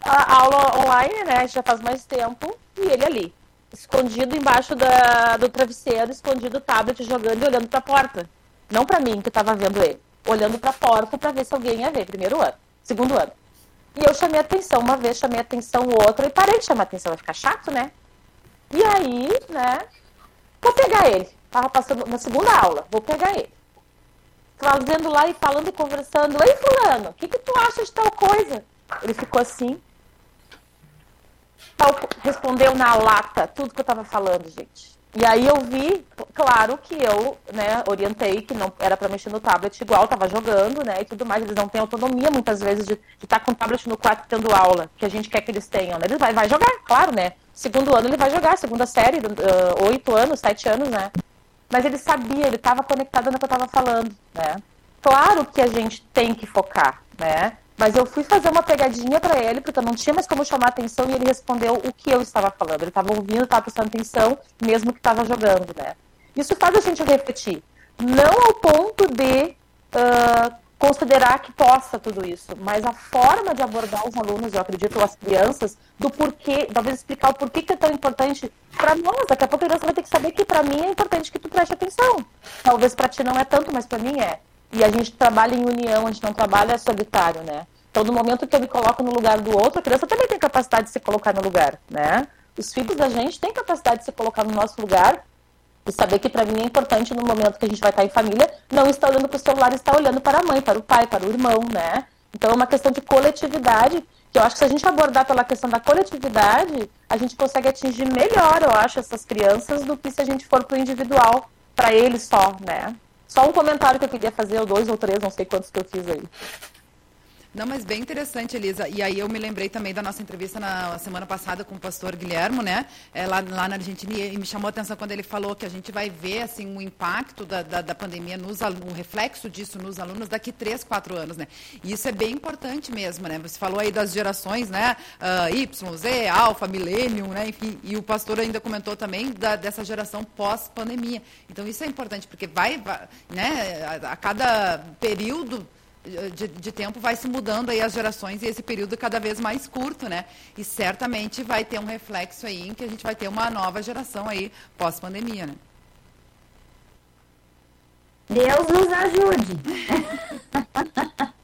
a aula online, né? Já faz mais tempo. E ele ali, escondido embaixo da, do travesseiro, escondido o tablet, jogando e olhando para a porta. Não para mim, que estava vendo ele. Olhando para a porta para ver se alguém ia ver. Primeiro ano, segundo ano. E eu chamei atenção uma vez, chamei atenção outra e parei de chamar atenção. Vai ficar chato, né? E aí, né? Vou pegar ele. Tava passando na segunda aula. Vou pegar ele. Fazendo lá e falando e conversando. Ei, fulano, o que, que tu acha de tal coisa? Ele ficou assim. Respondeu na lata tudo que eu estava falando, gente. E aí eu vi, claro que eu, né, orientei que não era para mexer no tablet igual, estava jogando, né, e tudo mais. Eles não têm autonomia muitas vezes de estar tá com o tablet no quarto tendo aula, que a gente quer que eles tenham. Né? Ele vai, vai jogar, claro, né? Segundo ano ele vai jogar, segunda série, oito uh, anos, sete anos, né? Mas ele sabia, ele estava conectado no que eu estava falando, né? Claro que a gente tem que focar, né? Mas eu fui fazer uma pegadinha para ele, porque eu não tinha mais como chamar atenção, e ele respondeu o que eu estava falando. Ele estava ouvindo, estava prestando atenção, mesmo que estava jogando, né? Isso faz a gente refletir. Não ao ponto de uh, considerar que possa tudo isso, mas a forma de abordar os alunos, eu acredito, as crianças, do porquê, talvez explicar o porquê que é tão importante para nós. Daqui a pouco a criança vai ter que saber que para mim é importante que tu preste atenção. Talvez para ti não é tanto, mas para mim é. E a gente trabalha em união, a gente não trabalha solitário, né? Então, no momento que eu me coloco no lugar do outro, a criança também tem capacidade de se colocar no lugar, né? Os filhos da gente têm capacidade de se colocar no nosso lugar e saber que para mim é importante no momento que a gente vai estar em família, não estar olhando para o celular, estar olhando para a mãe, para o pai, para o irmão, né? Então, é uma questão de coletividade que eu acho que se a gente abordar pela questão da coletividade, a gente consegue atingir melhor, eu acho, essas crianças do que se a gente for para o individual, para eles só, né? Só um comentário que eu queria fazer, ou dois ou três, não sei quantos que eu fiz aí. Não, mas bem interessante, Elisa. E aí eu me lembrei também da nossa entrevista na semana passada com o pastor Guilhermo, né? É, lá, lá na Argentina, e me chamou a atenção quando ele falou que a gente vai ver assim o impacto da, da, da pandemia, nos, o reflexo disso nos alunos daqui três, quatro anos, né? E isso é bem importante mesmo, né? Você falou aí das gerações, né? Uh, y, Z, Alpha, Millennium, né? Enfim, e o pastor ainda comentou também da, dessa geração pós-pandemia. Então isso é importante, porque vai, vai né? a, a cada período de, de, tempo vai se mudando aí as gerações e esse período é cada vez mais curto, né? E certamente vai ter um reflexo aí em que a gente vai ter uma nova geração aí pós-pandemia, né? Deus nos ajude.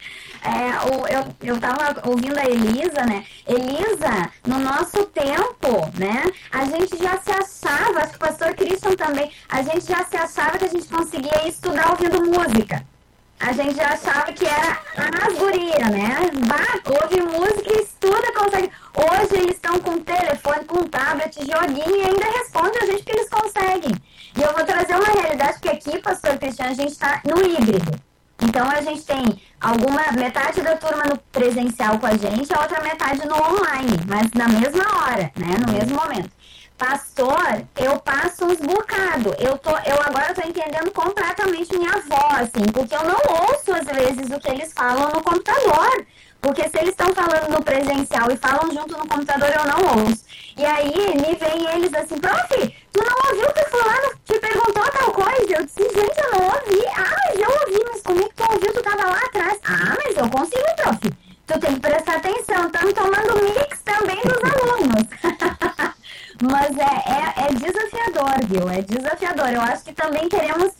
é, eu estava ouvindo a Elisa, né? Elisa, no nosso tempo, né? A gente já se achava, acho que o pastor Christian também, a gente já se achava que a gente conseguia estudar ouvindo música a gente achava que era as gurias, né? Bah, ouve música estuda, consegue. Hoje eles estão com telefone, com tablet, joguinho e ainda respondem a gente que eles conseguem. E eu vou trazer uma realidade, porque aqui, pastor Cristiano, a gente está no híbrido. Então a gente tem alguma metade da turma no presencial com a gente, a outra metade no online, mas na mesma hora, né? No mesmo momento pastor, eu passo uns bocados. Eu, tô, eu agora estou entendendo completamente minha voz, assim, porque eu não ouço às vezes o que eles falam no computador. Porque se eles estão falando no presencial e falam junto no computador, eu não ouço. E aí me vem eles assim, prof, tu não ouviu que fulano te perguntou tal coisa? Eu disse, gente, eu não ouvi. Ah, mas eu ouvi, mas como é que tu ouviu? Tu tava lá atrás. Ah, mas eu consigo, prof. Tu tem que prestar atenção. Estamos tomando mix também dos alunos. Mas é, é, é, desafiador, viu? É desafiador. Eu acho que também teremos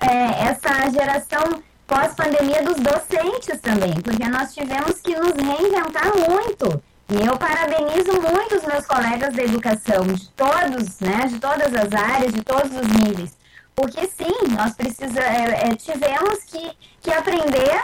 é, essa geração pós-pandemia dos docentes também, porque nós tivemos que nos reinventar muito. E eu parabenizo muito os meus colegas da educação, de todos, né, de todas as áreas, de todos os níveis. Porque sim, nós precisa, é, é, tivemos que, que aprender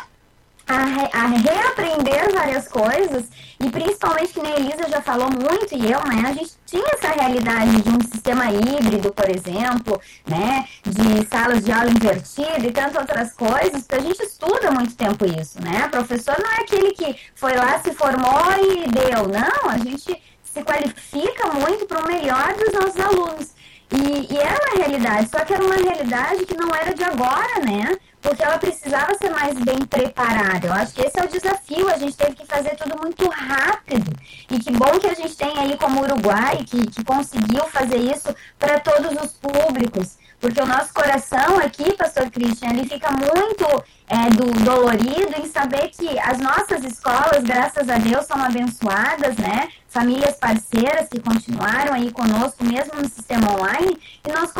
a, re, a, reaprender várias coisas, e principalmente que nem a Elisa já falou muito, e eu, né, a gente tinha essa realidade de um sistema híbrido, por exemplo, né, de salas de aula invertida e tantas outras coisas, porque a gente estuda muito tempo isso, né, o professor não é aquele que foi lá, se formou e deu, não, a gente se qualifica muito para o melhor dos nossos alunos. E, e era uma realidade, só que era uma realidade que não era de agora, né? Porque ela precisava ser mais bem preparada. Eu acho que esse é o desafio, a gente teve que fazer tudo muito rápido. E que bom que a gente tem aí como Uruguai, que, que conseguiu fazer isso para todos os públicos. Porque o nosso coração aqui, pastor Christian, ele fica muito é, do, dolorido em saber que as nossas escolas, graças a Deus, são abençoadas, né? Famílias parceiras que continuaram aí conosco, mesmo no sistema online,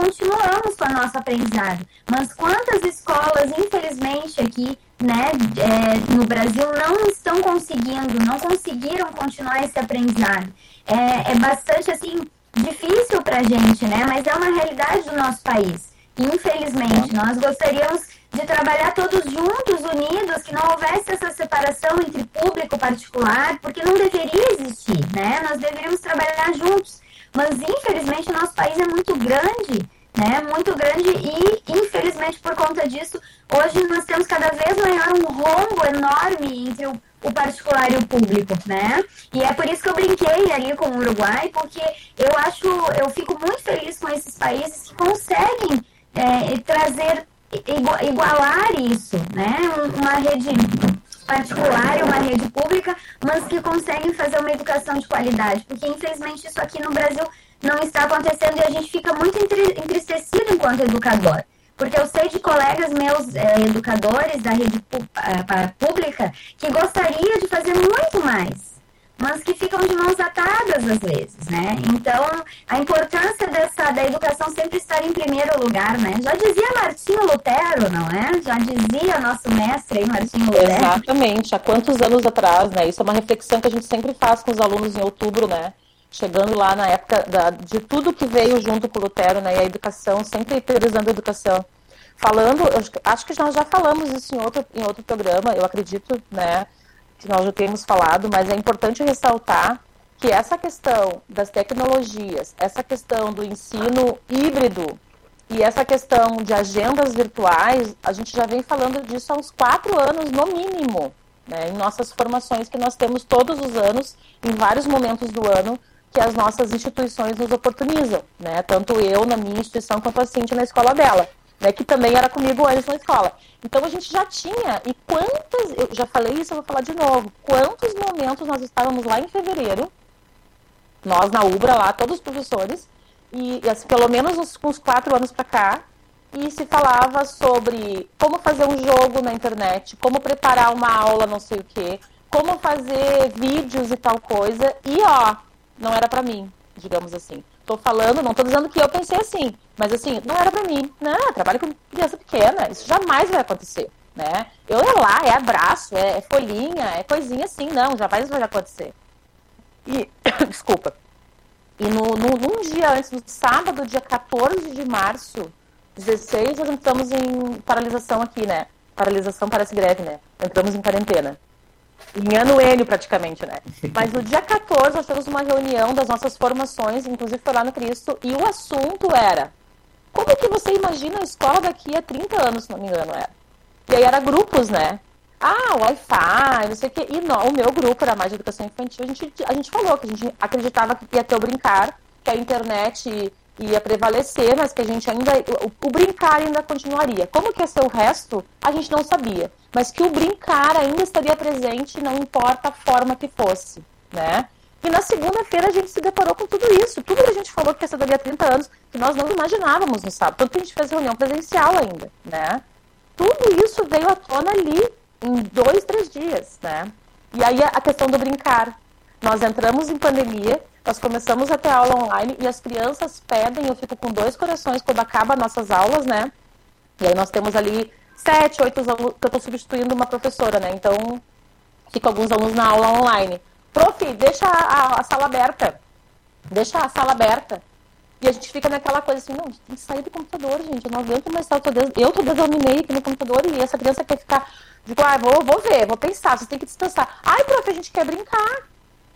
continuamos com a nossa aprendizado. Mas quantas escolas, infelizmente, aqui né, é, no Brasil não estão conseguindo, não conseguiram continuar esse aprendizado. É, é bastante assim difícil para a gente, né? Mas é uma realidade do nosso país. Infelizmente, nós gostaríamos de trabalhar todos juntos, unidos, que não houvesse essa separação entre público e particular, porque não deveria existir, né? Nós deveríamos trabalhar juntos. Mas, infelizmente, o nosso país é muito grande, né? Muito grande e, infelizmente, por conta disso, hoje nós temos cada vez maior um rombo enorme entre o o particular e o público, né? E é por isso que eu brinquei ali com o Uruguai, porque eu acho, eu fico muito feliz com esses países que conseguem é, trazer, igualar isso, né? Uma rede particular e uma rede pública, mas que conseguem fazer uma educação de qualidade, porque infelizmente isso aqui no Brasil não está acontecendo e a gente fica muito entristecido enquanto educador. Porque eu sei de colegas meus é, educadores da rede é, pública que gostaria de fazer muito mais, mas que ficam de mãos atadas às vezes, né? Então, a importância dessa da educação sempre estar em primeiro lugar, né? Já dizia Martinho Lutero, não é? Já dizia nosso mestre Martinho Lutero. Exatamente. Há quantos anos atrás, né? Isso é uma reflexão que a gente sempre faz com os alunos em outubro, né? chegando lá na época da, de tudo que veio junto com o Lutero, né, e a educação, sempre priorizando a educação. Falando, acho que nós já falamos isso em outro, em outro programa, eu acredito, né, que nós já temos falado, mas é importante ressaltar que essa questão das tecnologias, essa questão do ensino híbrido e essa questão de agendas virtuais, a gente já vem falando disso há uns quatro anos, no mínimo. né, em nossas formações que nós temos todos os anos, em vários momentos do ano, que as nossas instituições nos oportunizam, né? Tanto eu na minha instituição quanto a Cintia na escola dela, né? Que também era comigo antes na escola. Então a gente já tinha, e quantas, eu já falei isso, eu vou falar de novo, quantos momentos nós estávamos lá em fevereiro, nós na UBRA lá, todos os professores, e, e assim, pelo menos uns, uns quatro anos para cá, e se falava sobre como fazer um jogo na internet, como preparar uma aula, não sei o quê, como fazer vídeos e tal coisa. E ó, não era para mim, digamos assim. Tô falando, não tô dizendo que eu pensei assim, mas assim, não era para mim. Não, trabalho com criança pequena, isso jamais vai acontecer, né? Eu é lá, é abraço, é, é folhinha, é coisinha assim, não, jamais vai acontecer. E, desculpa. E no, no, num dia antes, no sábado, dia 14 de março, 16 nós entramos em paralisação aqui, né? Paralisação parece greve, né? Entramos em quarentena. Em ano N, praticamente, né? Mas no dia 14 nós tivemos uma reunião das nossas formações, inclusive foi lá no Cristo, e o assunto era como que você imagina a escola daqui a 30 anos, se não me engano, era. E aí era grupos, né? Ah, Wi-Fi, não sei o quê. E não, o meu grupo era mais de educação infantil, a gente, a gente falou que a gente acreditava que ia ter o brincar, que a internet ia prevalecer, mas que a gente ainda. O, o, brincar ainda continuaria. Como que ia ser o resto, a gente não sabia. Mas que o brincar ainda estaria presente, não importa a forma que fosse, né? E na segunda-feira a gente se deparou com tudo isso. Tudo que a gente falou que ia ser dali a 30 anos, que nós não imaginávamos no sábado. Tanto que a gente fez reunião presencial ainda, né? Tudo isso veio à tona ali em dois, três dias, né? E aí a questão do brincar. Nós entramos em pandemia, nós começamos a ter aula online e as crianças pedem, eu fico com dois corações quando acaba nossas aulas, né? E aí nós temos ali sete, oito alunos, que eu estou substituindo uma professora, né? Então, fico alguns alunos na aula online. Prof, deixa a, a, sala aberta. Deixa a sala aberta. E a gente fica naquela coisa assim, não, tem que sair do computador, gente. Eu não aguento mais estar. Eu tô, des... eu aqui no computador e essa criança quer ficar. Digo, ah, vou, vou ver, vou pensar, vocês têm que descansar. Ai, prof, a gente quer brincar.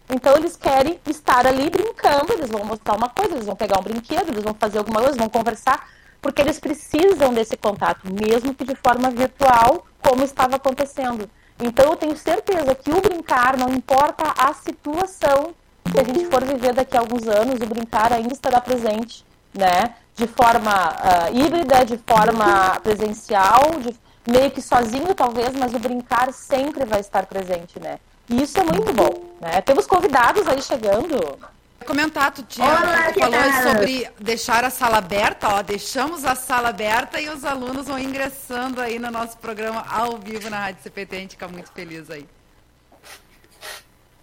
Então eles querem estar ali brincando, eles vão mostrar uma coisa, eles vão pegar um brinquedo, eles vão fazer alguma coisa, vão conversar, porque eles precisam desse contato, mesmo que de forma virtual, como estava acontecendo. Então eu tenho certeza que o brincar, não importa a situação que a gente for viver daqui a alguns anos, o brincar ainda estará presente, né? De forma uh, híbrida, de forma presencial, de, meio que sozinho talvez, mas o brincar sempre vai estar presente, né? E isso é muito bom. Né? Temos convidados aí chegando. Comentar, tu, tinha, Olá, tu falou sobre deixar a sala aberta, ó, deixamos a sala aberta e os alunos vão ingressando aí no nosso programa ao vivo na Rádio CPT, a gente fica muito feliz aí.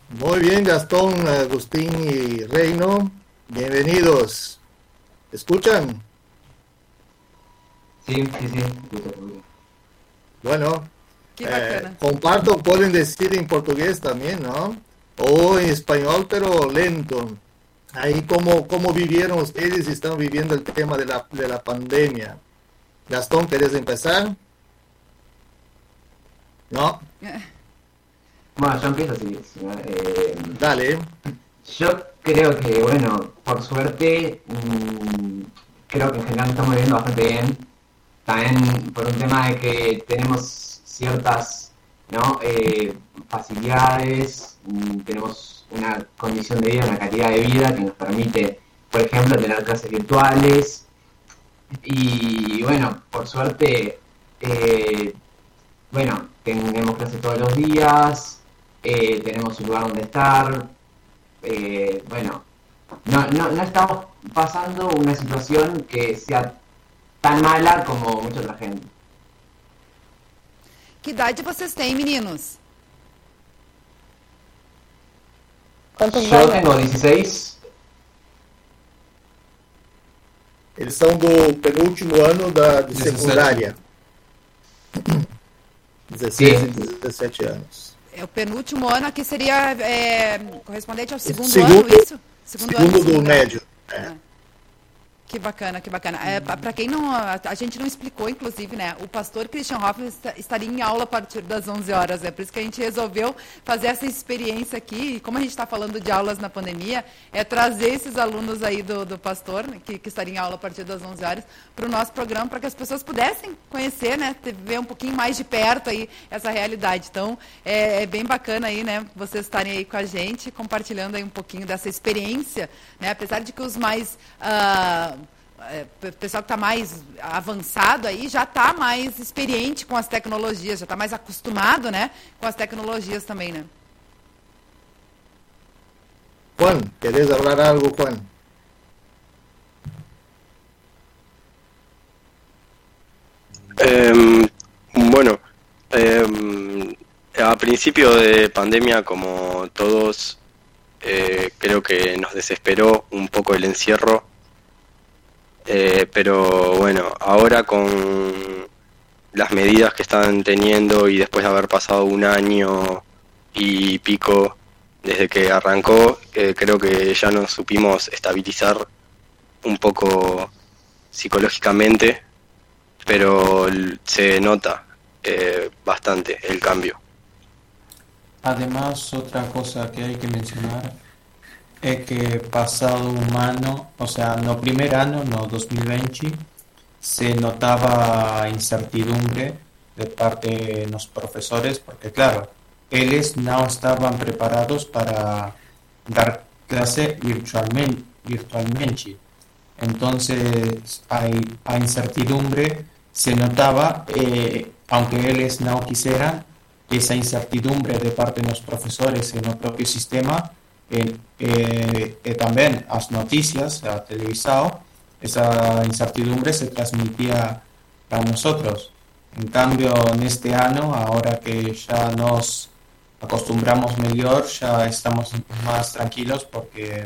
Muy bien, Gastón, Agustín y Reino, bienvenidos. ¿Escuchan? Sí, sí, sí. Bueno, eh, comparto, pueden decir en portugués también, ¿no? O en español, pero lento. Ahí cómo, cómo vivieron ustedes y están viviendo el tema de la, de la pandemia. Gastón, ¿querés empezar? No. Bueno, yo empiezo así. Eh, Dale. Yo creo que, bueno, por suerte, mmm, creo que en general estamos viviendo bastante bien. También por un tema de que tenemos ciertas ¿no? Eh, facilidades, mm, tenemos una condición de vida, una calidad de vida que nos permite, por ejemplo, tener clases virtuales. Y bueno, por suerte, eh, bueno, tenemos clases todos los días, eh, tenemos un lugar donde estar. bueno, no, no, no estamos pasando una situación que sea tan mala como mucha otra gente. Que idade vocês têm, meninos? Quantos tenho 16. Eles são do penúltimo ano da, de secundária. 16 Sim. e 17 anos. É o penúltimo ano aqui seria é, correspondente ao segundo, segundo ano, isso? Segundo, segundo ano, do segundo médio. É. Que bacana, que bacana. É, para quem não. A, a, gente não explicou, inclusive, né? O pastor Christian Hoffman estaria em aula a partir das 11 horas. É por isso que a gente resolveu fazer essa experiência aqui. E como a gente está falando de aulas na pandemia, é trazer esses alunos aí do, do pastor, né, que, que estaria em aula a partir das 11 horas, para o nosso programa, para que as pessoas pudessem conhecer, né? Ver um pouquinho mais de perto aí essa realidade. Então, é, é bem bacana aí, né? Vocês estarem aí com a gente, compartilhando aí um pouquinho dessa experiência, né? Apesar de que os mais. Uh, é, o pessoal que está mais avançado aí já está mais experiente com as tecnologias, já está mais acostumado né, com as tecnologias também, né? Juan, ¿querés hablar algo, Juan? Eh, bueno, eh, a principio de pandemia, como todos, eh, creo que nos desesperó un poco el encierro eh, pero bueno, ahora con las medidas que están teniendo y después de haber pasado un año y pico desde que arrancó, eh, creo que ya nos supimos estabilizar un poco psicológicamente, pero se nota eh, bastante el cambio. Además, otra cosa que hay que mencionar é que passado um ano, ou seja, no primeiro ano, no 2020, se notava incertidumbre de parte dos professores, porque, claro, eles não estavam preparados para dar clase virtualmente. Entonces, a incertidumbre se notaba, eh, aunque eles não quisieran, esa incertidumbre de parte de los profesores en el propio sistema eh, eh, también las noticias, a televisado, esa incertidumbre se transmitía a nosotros. En cambio, en este año, ahora que ya nos acostumbramos mejor, ya estamos más tranquilos porque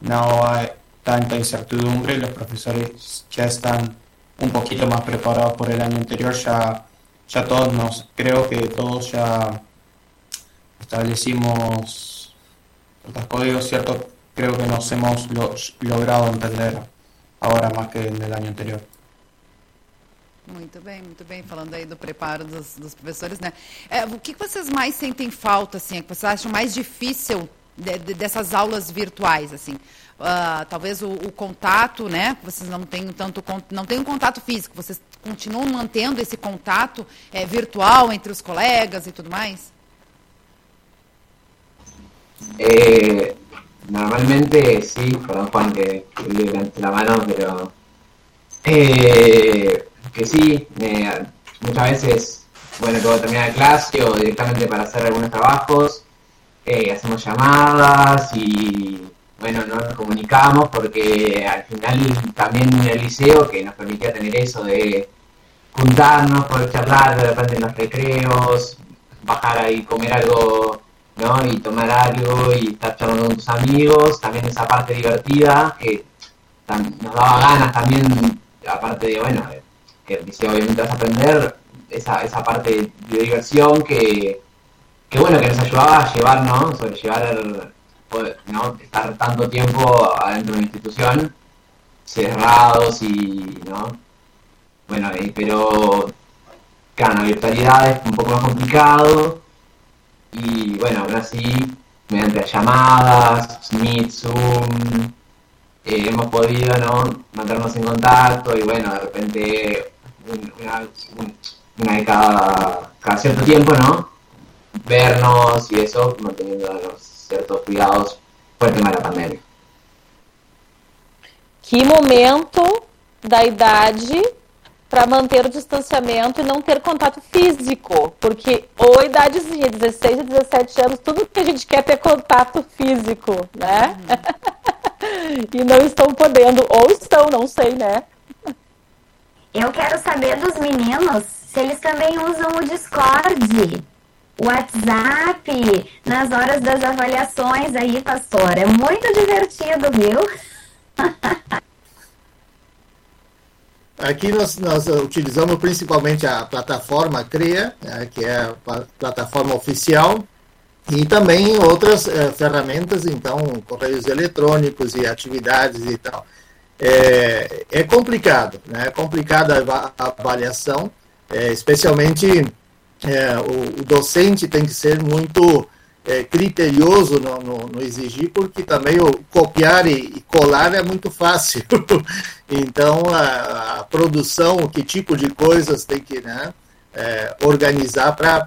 no hay tanta incertidumbre, los profesores ya están un poquito más preparados por el año anterior, ya, ya todos nos, creo que todos ya establecimos los códigos, ¿cierto? Creo que nos hemos lo, logrado entender agora mais que no ano anterior. Muito bem, muito bem. Falando aí do preparo dos, dos professores, né? É, o que vocês mais sentem falta, assim? É que vocês acham mais difícil de, de, dessas aulas virtuais, assim? Uh, talvez o, o, contato, né? Vocês não têm tanto, não têm um contato físico. Vocês continuam mantendo esse contato é, virtual entre os colegas e tudo mais? Eh, normalmente sí, perdón Juan que, que la mano, pero eh, que sí, muchas veces, bueno, luego terminar la clase o directamente para hacer algunos trabajos, eh, hacemos llamadas y bueno, nos comunicamos porque al final también el liceo que nos permitía tener eso de juntarnos, poder charlar de repente en los recreos, bajar ahí, comer algo ¿no? Y tomar algo y estar charlando con tus amigos, también esa parte divertida que nos daba ganas también, aparte de, bueno, que dice obviamente vas a aprender, esa, esa parte de diversión que, que, bueno, que nos ayudaba a llevar, ¿no? Sobrellevar, ¿no? Estar tanto tiempo adentro de una institución, cerrados y, ¿no? Bueno, pero, claro, la virtualidad es un poco más complicado, y bueno, ahora así, mediante llamadas, Meet, Zoom, eh, hemos podido ¿no? mantenernos en contacto y bueno, de repente una, una de cada, cierto tiempo, ¿no? Vernos y eso, manteniendo ciertos cuidados por el tema de la pandemia. Que momento da idade para manter o distanciamento e não ter contato físico. Porque, ou idadezinha, 16 e 17 anos, tudo que a gente quer é ter contato físico, né? Uhum. e não estão podendo, ou estão, não sei, né? Eu quero saber dos meninos se eles também usam o Discord, o WhatsApp, nas horas das avaliações aí, pastor. É muito divertido, viu? Aqui nós, nós utilizamos principalmente a plataforma CREA, né, que é a plataforma oficial, e também outras eh, ferramentas, então, correios eletrônicos e atividades e tal. é, é complicado, né? É complicada a avaliação, é, especialmente é, o, o, docente tem que ser muito é, criterioso no, no, no, exigir, porque também o copiar e, e colar é muito fácil. então, a, a, produção, que tipo de coisas tem que né, é, organizar para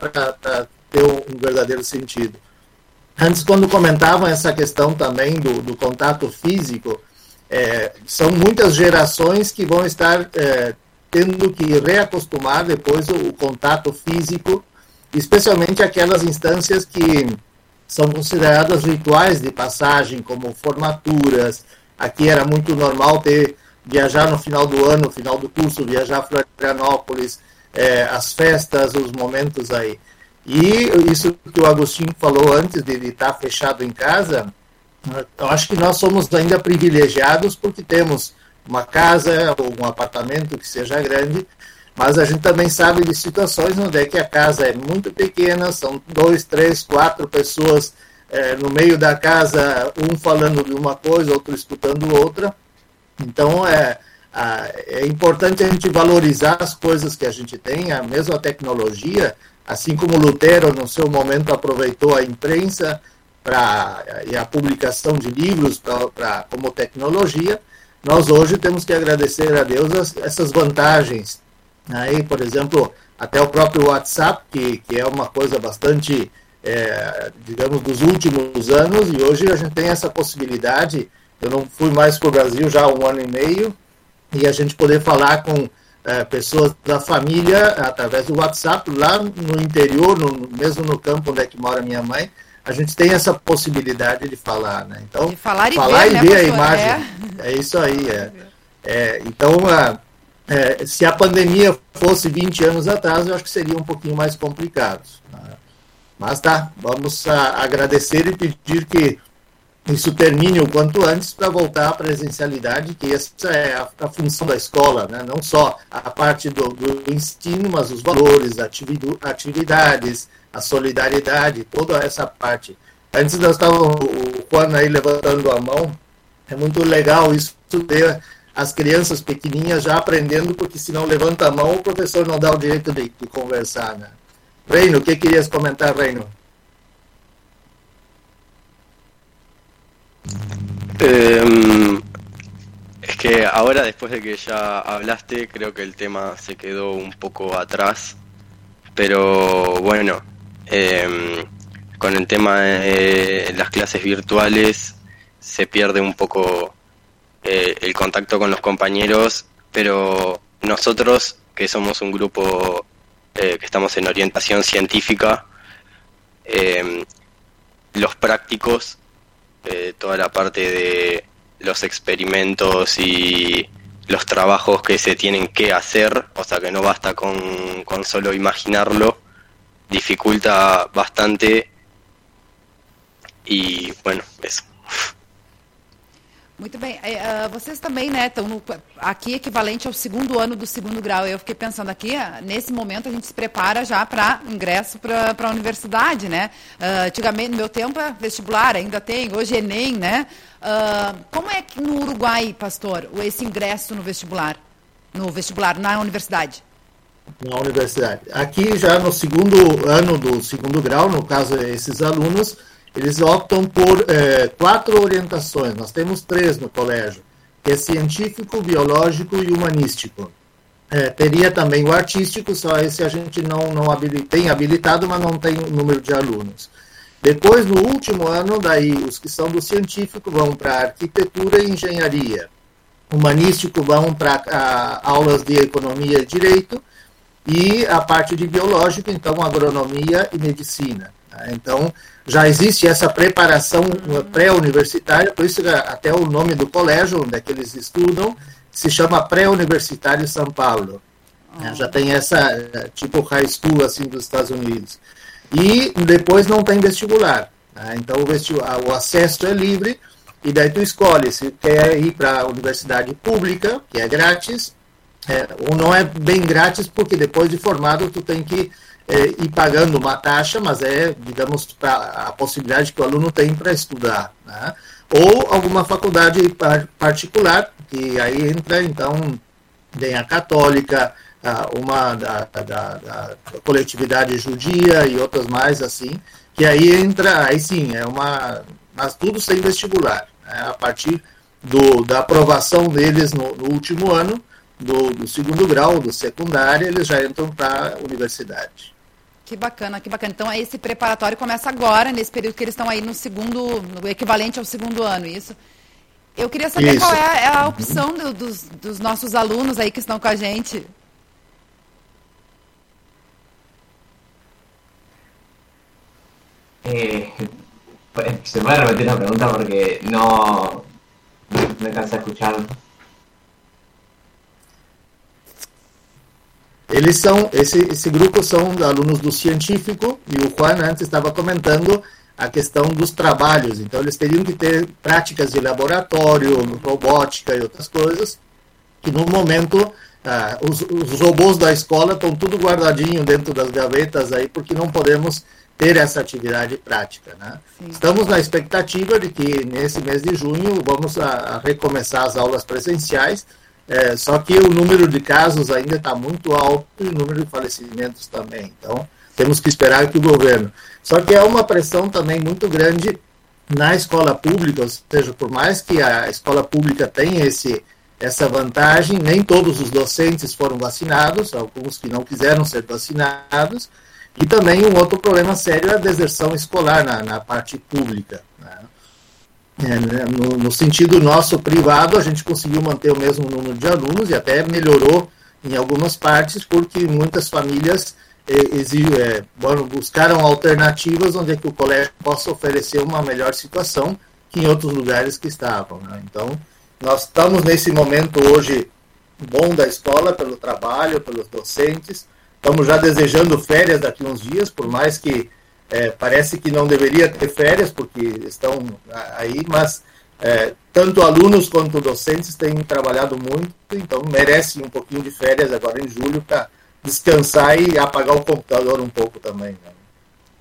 ter um, verdadeiro sentido. Antes, quando comentavam essa questão também do, do contato físico, é, são muitas gerações que vão estar é, tendo que reacostumar depois o, o, contato físico, especialmente aquelas instâncias que são consideradas rituais de passagem, como formaturas. Aqui era muito normal ter viajar no final do ano, no final do curso, viajar para Florianópolis, é, as festas, os momentos aí. E isso que o Agostinho falou antes de estar fechado em casa, eu acho que nós somos ainda privilegiados porque temos uma casa ou um apartamento que seja grande, mas a gente também sabe de situações onde é que a casa é muito pequena, são dois, três, quatro pessoas é, no meio da casa, um falando de uma coisa, outro escutando outra. Então é, é importante a gente valorizar as coisas que a gente tem, a mesma tecnologia, assim como Lutero, no seu momento, aproveitou a imprensa pra, e a publicação de livros pra, pra, como tecnologia, nós hoje temos que agradecer a Deus as, essas vantagens. Aí, por exemplo, até o próprio WhatsApp, que, que é uma coisa bastante, é, digamos, dos últimos anos, e hoje a gente tem essa possibilidade. Eu não fui mais para o Brasil já há um ano e meio, e a gente poder falar com é, pessoas da família através do WhatsApp, lá no interior, no, mesmo no campo onde é que mora minha mãe, a gente tem essa possibilidade de falar, né? Então, de falar e falar ver, e né, ver a imagem. É. é. isso aí, é. é então, é, se a pandemia fosse 20 anos atrás, eu acho que seria um pouquinho mais complicado. Né? Mas tá, vamos a, agradecer e pedir que isso termine o quanto antes para voltar à presencialidade, que essa é a, a, função da escola, né? não só a parte do, do ensino, mas os valores, atividades, a solidariedade, toda essa parte. Antes nós estávamos, o Juan aí levantando a mão, é muito legal isso ter as crianças pequenininhas já aprendendo, porque se não levanta a mão, o professor não dá o direito de, de conversar. Né? Reino, o que querias comentar, Reino? Eh, es que ahora, después de que ya hablaste, creo que el tema se quedó un poco atrás. Pero bueno, eh, con el tema de las clases virtuales se pierde un poco eh, el contacto con los compañeros, pero nosotros, que somos un grupo eh, que estamos en orientación científica, los prácticos eh, toda la parte de los experimentos y los trabajos que se tienen que hacer, o sea que no basta con, con solo imaginarlo, dificulta bastante y bueno, eso. Muito bem. Uh, vocês também, né, estão aqui equivalente ao segundo ano do segundo grau. Eu fiquei pensando aqui, ah, nesse momento a gente se prepara já para ingresso para a universidade, né? Uh, antigamente, no meu tempo, é vestibular, ainda tem, hoje é Enem, né? Uh, como é que no Uruguai, pastor, esse ingresso no vestibular? No vestibular, na universidade? Na universidade. Aqui já no segundo ano do segundo grau, no caso, esses alunos eles optam por é, quatro orientações. Nós temos três no colégio, que é científico, biológico e humanístico. É, teria também o artístico, só esse a gente não, não tem habilitado, mas não tem o número de alunos. Depois, no último ano, daí os que são do científico vão para arquitetura e engenharia. Humanístico vão para aulas de economia e direito. E a parte de biológico, então, agronomia e medicina. Tá? Então, já existe essa preparação pré-universitária, por isso até o nome do colégio onde é que eles estudam se chama Pré-Universitário São Paulo. Oh. Já tem essa, tipo high school assim dos Estados Unidos. E depois não tem vestibular. Tá? Então o, vestibular, o acesso é livre e daí tu escolhe se quer ir para a universidade pública, que é grátis, é, ou não é bem grátis, porque depois de formado tu tem que é, ir pagando uma taxa, mas é, digamos, a possibilidade que o aluno tem para estudar. Né? Ou alguma faculdade particular, que aí entra, então, tem a católica, uma da, da, da, coletividade judia e outras mais assim, que aí entra, aí sim, é uma, mas tudo sem vestibular, né? a partir do, da aprovação deles no, no último ano, do, do, segundo grau, do secundário, eles já entram para a universidade. Que bacana, que bacana. Então, esse preparatório começa agora, nesse período que eles estão aí no segundo, no equivalente ao segundo ano, isso? Eu queria saber isso. qual é a, opção do, dos, dos nossos alunos aí que estão com a gente. Eh, se puede repetir la pregunta porque no me cansa escuchar. Eles são, esse, esse grupo são alunos do científico e o Juan antes estava comentando a questão dos trabalhos. Então, eles teriam que ter práticas de laboratório, robótica e outras coisas, que no momento ah, os, os robôs da escola estão tudo guardadinho dentro das gavetas aí, porque não podemos ter essa atividade prática. Né? Estamos na expectativa de que nesse mês de junho vamos a, a recomeçar as aulas presenciais, é, só que o número de casos ainda está muito alto e o número de falecimentos também. Então, temos que esperar que o governo. Só que é uma pressão também muito grande na escola pública, ou seja, por mais que a escola pública tenha esse, essa vantagem, nem todos os docentes foram vacinados, alguns que não quiseram ser vacinados, e também um outro problema sério é a deserção escolar na, na parte pública. É, né, no, no, sentido nosso privado, a gente conseguiu manter o mesmo número de alunos e até melhorou em algumas partes, porque muitas famílias é, buscaram alternativas onde é que o colégio possa oferecer uma melhor situação que em outros lugares que estavam. Né? Então, nós estamos nesse momento hoje bom da escola, pelo trabalho, pelos docentes, estamos já desejando férias daqui uns dias, por mais que é, parece que não deveria ter férias, porque estão aí, mas é, tanto alunos quanto docentes têm trabalhado muito, então merecem um pouquinho de férias agora em julho para descansar e apagar o computador um pouco também. Né?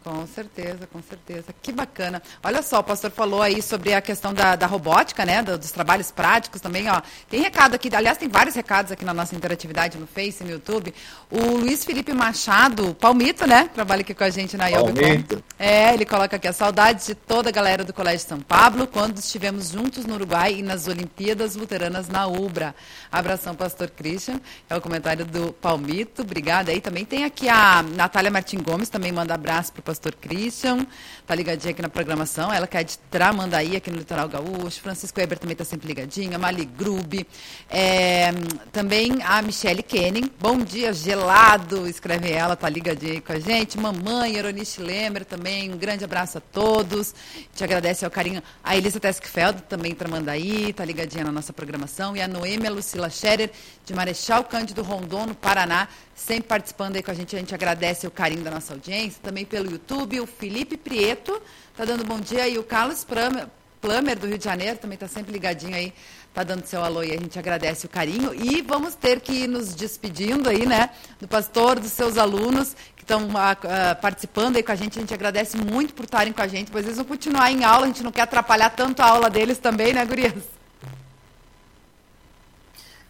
Com certeza, com certeza. Que bacana. Olha só, o pastor falou aí sobre a questão da, da robótica, né? dos trabalhos práticos também, ó. Tem recado aqui, aliás, tem vários recados aqui na nossa interatividade no Face, no YouTube. O Luiz Felipe Machado, Palmito, né? Trabalha aqui com a gente na Palmito. É, ele coloca aqui a saudade de toda a galera do Colégio São Pablo, quando estivemos juntos no Uruguai e nas Olimpíadas Luteranas na Ubra. Abração, pastor Christian. É o comentário do Palmito. Obrigada aí. Também tem aqui a Natália Martin Gomes, também manda abraço para o pastor Christian, tá ligadinha aqui na programação. Ela que é de Tramandaí, aqui no Litoral Gaúcho. Francisco Weber também está sempre ligadinha. Mali Grube. É, também a Michelle Kenning. Bom dia, gelado, escreve ela, tá ligadinha aí com a gente. Mamãe, Eronice Lemer também. Um grande abraço a todos. Te agradece ao carinho. A Elisa Teskfeld, também Tramandaí, tá ligadinha na nossa programação. E a Noêmia Lucila Scherer, de Marechal Cândido Rondon, no Paraná sempre participando aí com a gente. A gente agradece o carinho da nossa audiência. Também pelo YouTube, o Felipe Prieto está dando bom dia. E o Carlos Plummer, do Rio de Janeiro, também está sempre ligadinho aí, está dando seu alô e a gente agradece o carinho. E vamos ter que ir nos despedindo aí, né, do pastor, dos seus alunos que estão uh, uh, participando aí com a gente. A gente agradece muito por estarem com a gente, pois eles vão continuar em aula, a gente não quer atrapalhar tanto a aula deles também, né, gurias?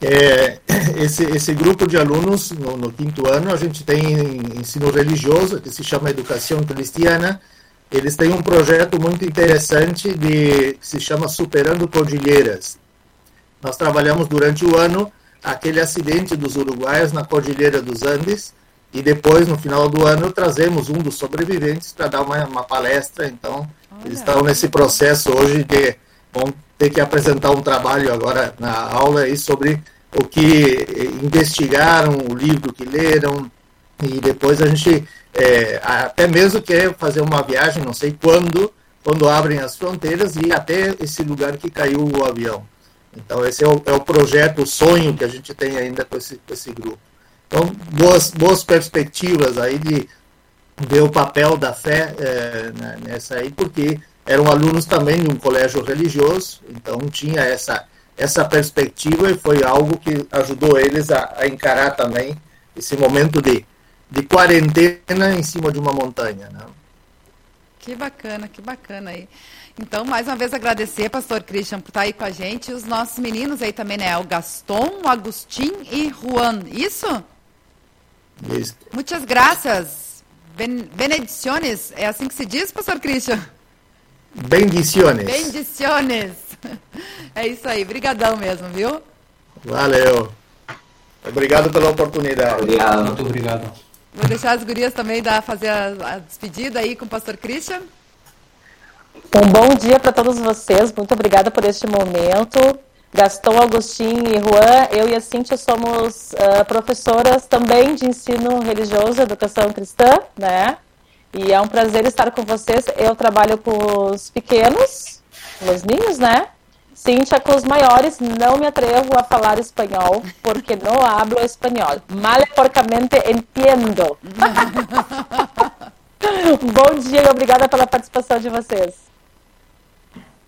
É, esse, esse grupo de alunos, no, no, quinto ano, a gente tem ensino religioso, que se chama Educação Cristiana. Eles têm um projeto muito interessante de, que se chama Superando Cordilheiras. Nós trabalhamos durante o ano aquele acidente dos uruguaios na Cordilheira dos Andes, e depois, no final do ano, trazemos um dos sobreviventes para dar uma, uma, palestra. Então, Olha. eles estão nesse processo hoje de vão ter que apresentar um trabalho agora na aula aí sobre o que investigaram, o livro que leram, e depois a gente é, até mesmo quer fazer uma viagem, não sei quando, quando abrem as fronteiras, e até esse lugar que caiu o avião. Então esse é o, é o projeto, o sonho que a gente tem ainda com esse, com esse grupo. Então, boas, boas perspectivas aí de ver o papel da fé é, nessa aí, porque eram alunos também de um colégio religioso, então tinha essa essa perspectiva e foi algo que ajudou eles a, a encarar também esse momento de, de quarentena em cima de uma montanha. Né? Que bacana, que bacana aí. Então, mais uma vez agradecer, pastor Christian, por estar aí com a gente. E os nossos meninos aí também, né? O Gaston, o Agustin e Juan. Isso? Isso. Muitas graças. Ben, benediciones. É assim que se diz, pastor Christian? Bendiciones. Bendiciones. É isso aí. Brigadão mesmo, viu? Valeu. Obrigado pela oportunidade. Obrigado. Muito obrigado. Vou deixar as gurias também dar, fazer a, a despedida aí com o pastor Christian. Um bom dia para todos vocês. Muito obrigada por este momento. Gaston, Agostinho e Juan, eu e a Cíntia somos uh, professoras também de ensino religioso, educação cristã, né? E é um prazer estar com vocês. Eu trabalho com os pequenos, os ninhos, né? Cíntia com os maiores, não me atrevo a falar espanhol, porque não hablo espanhol. Mal porcamente entendo. Bom dia e obrigada pela participação de vocês.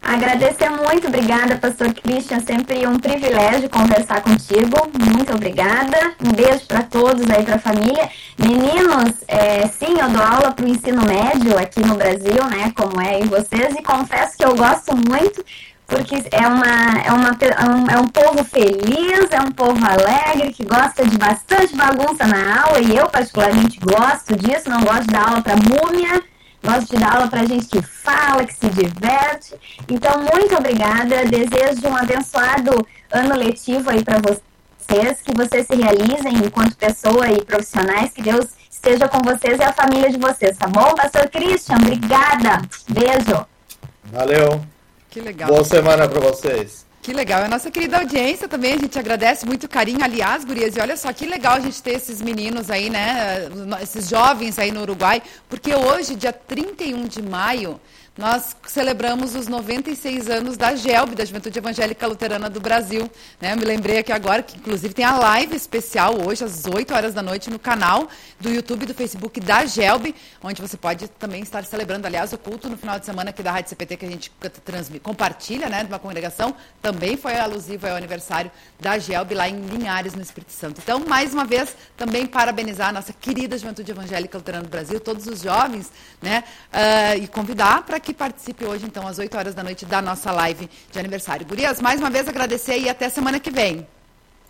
Agradecer muito, obrigada, pastor Christian. Sempre um privilégio conversar contigo. Muito obrigada. Um beijo para todos aí, para a família. Meninos, é, sim, eu dou aula para o ensino médio aqui no Brasil, né? Como é em vocês, e confesso que eu gosto muito porque é, uma, é, uma, é, um, é um povo feliz, é um povo alegre, que gosta de bastante bagunça na aula, e eu particularmente gosto disso, não gosto de dar aula para múmia, gosto de dar aula para gente que fala, que se diverte. Então, muito obrigada, desejo um abençoado ano letivo aí para vocês, que vocês se realizem enquanto pessoa e profissionais, que Deus esteja com vocês e a família de vocês, tá bom? Pastor Christian, obrigada, beijo. Valeu. Que legal. Boa semana para vocês. Que legal. A nossa querida audiência também, a gente agradece muito o carinho. Aliás, gurias, e olha só que legal a gente ter esses meninos aí, né? Esses jovens aí no Uruguai, porque hoje, dia 31 de maio, nós celebramos os 96 anos da GELB, da Juventude Evangélica Luterana do Brasil. Né? Eu me lembrei aqui agora que, inclusive, tem a live especial hoje, às 8 horas da noite, no canal do YouTube e do Facebook da GELB, onde você pode também estar celebrando, aliás, o culto no final de semana aqui da Rádio CPT, que a gente compartilha, né, de uma congregação, também foi alusivo ao aniversário da GELB lá em Linhares, no Espírito Santo. Então, mais uma vez, também parabenizar a nossa querida Juventude Evangélica Luterana do Brasil, todos os jovens, né, uh, e convidar para que participe hoje, então, às 8 horas da noite, da nossa live de aniversário. Gurias, mais uma vez agradecer e até semana que vem.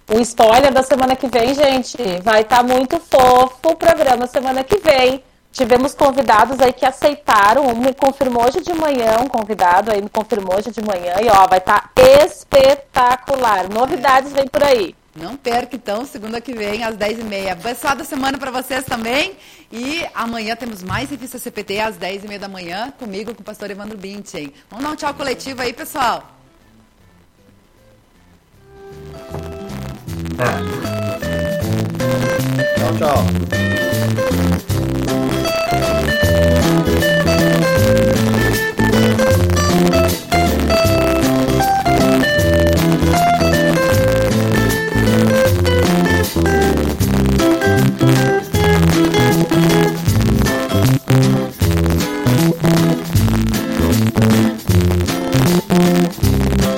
O spoiler da semana que vem, gente, vai estar tá muito fofo o programa semana que vem. Tivemos convidados aí que aceitaram, um me confirmou hoje de manhã, um convidado aí me confirmou hoje de manhã, e ó, vai estar tá espetacular. Novidades vem por aí. Não perca, então, segunda que vem, às 10h30. Abençoada semana para vocês também. E amanhã temos mais Revista CPT às 10h30 da manhã, comigo, com o pastor Evandro Bintin. Vamos dar um tchau coletivo aí, pessoal. Tchau, tchau.